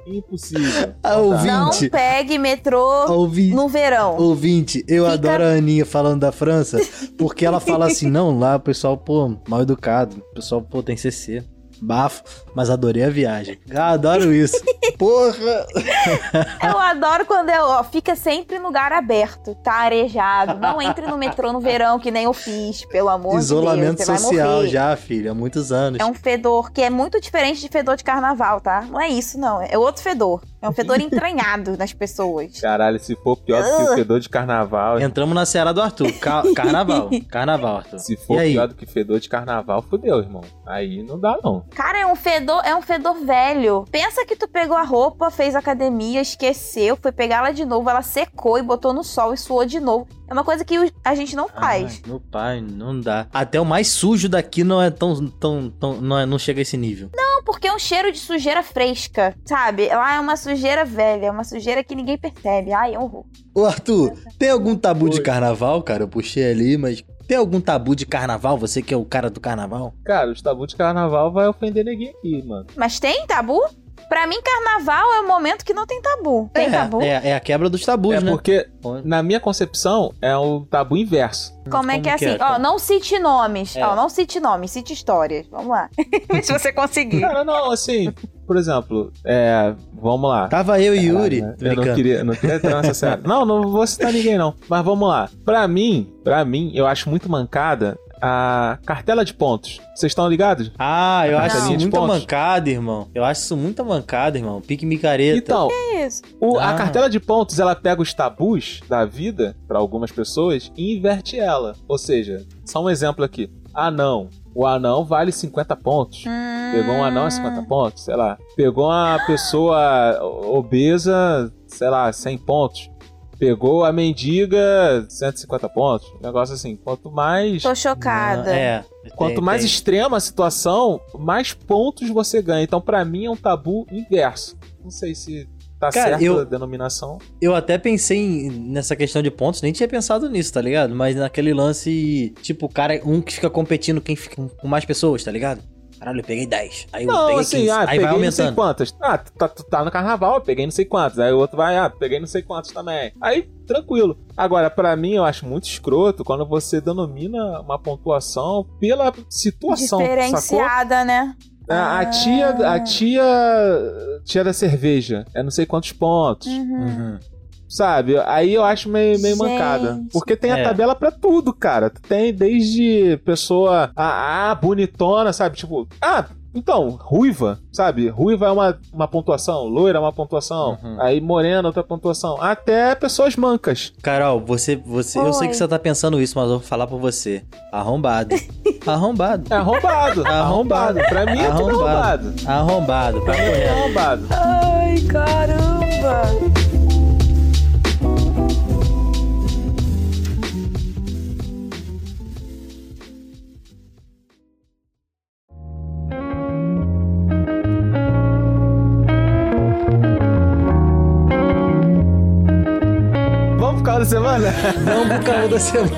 Impossível. Ah, Não dá. Não ouvinte. pegue metrô Ouvinte. no verão. Ouvinte, eu Fica- adoro a Aninha falando da França, porque ela fala assim, não, lá o pessoal, pô, mal educado, o pessoal, pô, tem CC, bafo, mas adorei a viagem. Ah, adoro isso. Porra! Eu adoro quando eu, ó, fica sempre em lugar aberto, tá arejado. Não entre no metrô no verão, que nem eu fiz, pelo amor Isolamento de Deus. Vai social já, filho, há muitos anos. É um fedor que é muito diferente de fedor de carnaval, tá? Não é isso, não. É outro fedor. É um fedor entranhado nas pessoas. Caralho, se for pior do que o fedor de carnaval. Entramos na Seara do Arthur. Ca- carnaval. Carnaval, Arthur. Se for pior do que fedor de carnaval, fudeu, irmão. Aí não dá, não. Cara, é um fedor, é um fedor velho. Pensa que tu pegou a roupa, fez academia, esqueceu, foi pegar ela de novo, ela secou e botou no sol e suou de novo. É uma coisa que o- a gente não faz. Ai, meu pai, não dá. Até o mais sujo daqui não é tão. tão, tão não, é- não chega a esse nível. Não, porque é um cheiro de sujeira fresca, sabe? Lá é uma sujeira velha, é uma sujeira que ninguém percebe. Ai, é um horror. Ô, Arthur, tem algum tabu de Oi. carnaval, cara? Eu puxei ali, mas. Tem algum tabu de carnaval? Você que é o cara do carnaval? Cara, os tabu de carnaval vai ofender ninguém aqui, mano. Mas tem tabu? Pra mim, carnaval é o momento que não tem tabu. Tem é, tabu? É, é a quebra dos tabus, é né? porque, na minha concepção, é o tabu inverso. Como é que é assim? Ó, não cite nomes. É. Ó, não cite nomes, cite histórias. Vamos lá. Se você conseguir. Cara, não, assim, por exemplo, é. Vamos lá. Tava eu e Yuri. Né? Eu não queria, não queria entrar nessa série. Não, não vou citar ninguém, não. Mas vamos lá. Pra mim, pra mim, eu acho muito mancada a cartela de pontos. Vocês estão ligados? Ah, eu acho Não. isso muita pontos. mancada, irmão. Eu acho isso muita mancada, irmão. Pique micareta. Então, Que isso? o- a Ah. cartela de pontos, ela pega os tabus da vida, pra algumas pessoas, e inverte ela. Ou seja, só um exemplo aqui. Anão. O anão vale 50 pontos. Pegou um anão a 50 pontos, sei lá. Pegou uma pessoa obesa, sei lá, 100 pontos. Pegou a mendiga, 150 pontos. Um negócio assim. Quanto mais. Tô chocada. É. Quanto tem- mais tem. extrema a situação, mais pontos você ganha. Então, pra mim, é um tabu inverso. Não sei se tá Cara, certa eu- a denominação. Eu até pensei em- nessa questão de pontos, nem tinha pensado nisso, tá ligado? Mas naquele lance, tipo, o cara, um que fica competindo quem fica com mais pessoas, tá ligado? Caralho, eu peguei 10. Aí eu Não, peguei assim, 15. ah, aí peguei vai não sei aumentando. quantas. Ah, tu tá, tá no carnaval, eu peguei não sei quantos. Aí o outro vai, ah, peguei não sei quantos também. Aí, tranquilo. Agora, pra mim, eu acho muito escroto quando você denomina uma pontuação pela situação, sacou? Diferenciada, né? A, a tia, a tia, tia da cerveja, é não sei quantos pontos. Uhum. Uhum. Sabe? Aí eu acho meio, meio Gente. mancada. Porque tem a É. tabela pra tudo, cara. Tu Tem desde pessoa ah, ah, bonitona, sabe? Tipo, ah, então, ruiva, sabe? Ruiva é uma, uma pontuação, loira é uma pontuação, Uhum. aí morena outra pontuação. Até pessoas mancas. Carol, você, você, eu sei que você tá pensando isso, mas eu vou falar pra você. Arrombado. Arrombado. É arrombado. Arrombado. Pra mim é tudo Arrombado. arrombado. Arrombado. Pra mim é tudo arrombado. Ai, caramba! Carro da semana? Vamos pro carro da semana.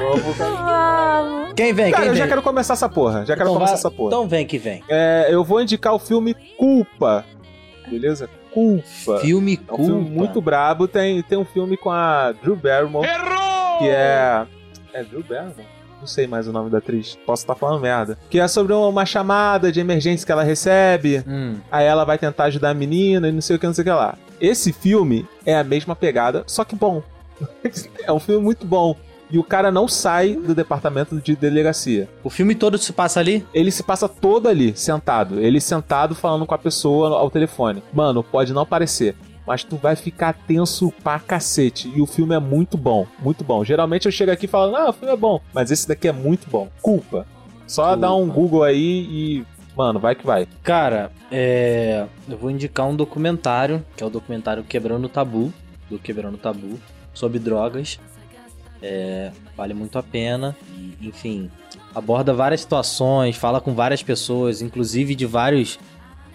Vamos pro carro. Vamos. Quem vem? Cara, Quem eu vem? já quero começar essa porra. Já quero Então começar vai- essa porra. Então vem que vem. É, eu vou indicar o filme Culpa. Beleza? Culpa. Filme É um filme culpa. muito brabo. Tem, tem um filme com a Drew Barrymore, Errou! que é. É Drew Barrymore? Não sei mais o nome da atriz. Posso estar falando merda. Que é sobre uma chamada de emergência que ela recebe. Hum. Aí ela vai tentar ajudar a menina e não sei o que, não sei o que lá. Esse filme é a mesma pegada, só que bom. é um filme muito bom. E o cara não sai do departamento de delegacia. O filme todo se passa ali? Ele se passa todo ali, sentado. Ele sentado falando com a pessoa ao telefone. Mano, pode não parecer. Mas tu vai ficar tenso pra cacete. E o filme é muito bom. Muito bom. Geralmente eu chego aqui falando, ah, o filme é bom. Mas esse daqui é muito bom. Culpa. Só Culpa. dá um Google aí e. Mano, vai que vai. Cara, é... eu vou indicar um documentário, que é o documentário Quebrando o Tabu, do Quebrando o Tabu, sobre drogas. É, vale muito a pena. E, enfim, aborda várias situações, fala com várias pessoas, inclusive de vários,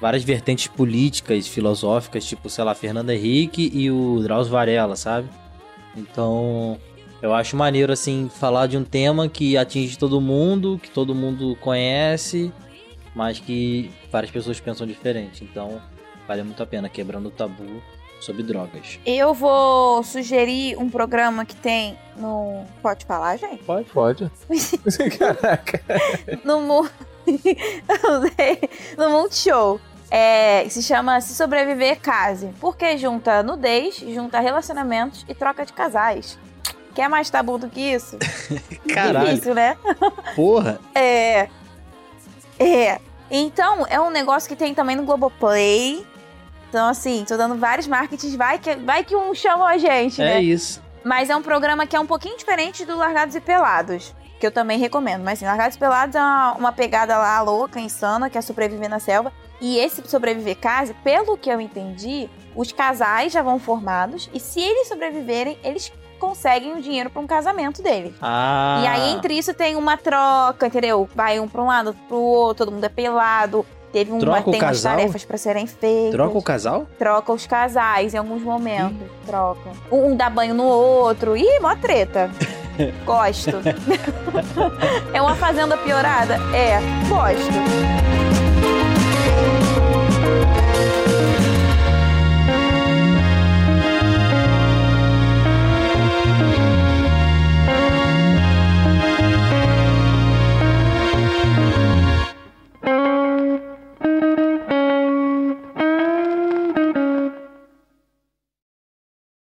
várias vertentes políticas, filosóficas, tipo, sei lá, Fernando Henrique e o Drauzio Varela, sabe? Então, eu acho maneiro, assim, falar de um tema que atinge todo mundo, que todo mundo conhece, mas que várias pessoas pensam diferente. Então, vale muito a pena quebrando o tabu sobre drogas. Eu vou sugerir um programa que tem no. Pode falar, gente? Pode, pode. Caraca. No, Mu- Não sei. no Multishow. É, se chama Se Sobreviver Case. Porque junta nudez, junta relacionamentos e troca de casais. Quer mais tabu do que isso? Caralho, Difícil, né? porra! É. É. Então, é um negócio que tem também no Globoplay. Então, assim, tô dando vários marketings. Vai que, vai que um chama a gente, É né? isso. Mas é um programa que é um pouquinho diferente do Largados e Pelados. Que eu também recomendo. Mas, assim, Largados e Pelados é uma, uma pegada lá louca, insana, que é sobreviver na selva. E esse Sobreviver Case, pelo que eu entendi, os casais já vão formados. E se eles sobreviverem, eles conseguem o dinheiro para um casamento deles. Ah. E aí, entre isso, tem uma troca, entendeu? Vai um pra um lado, outro pro outro, todo mundo é pelado. Teve uma, Troca tem umas tarefas pra serem feitas. Troca o casal? Troca os casais em alguns momentos. Troca. Um, um dá banho no outro. Ih, mó treta. Gosto. é uma fazenda piorada? É, gosto. Thank you.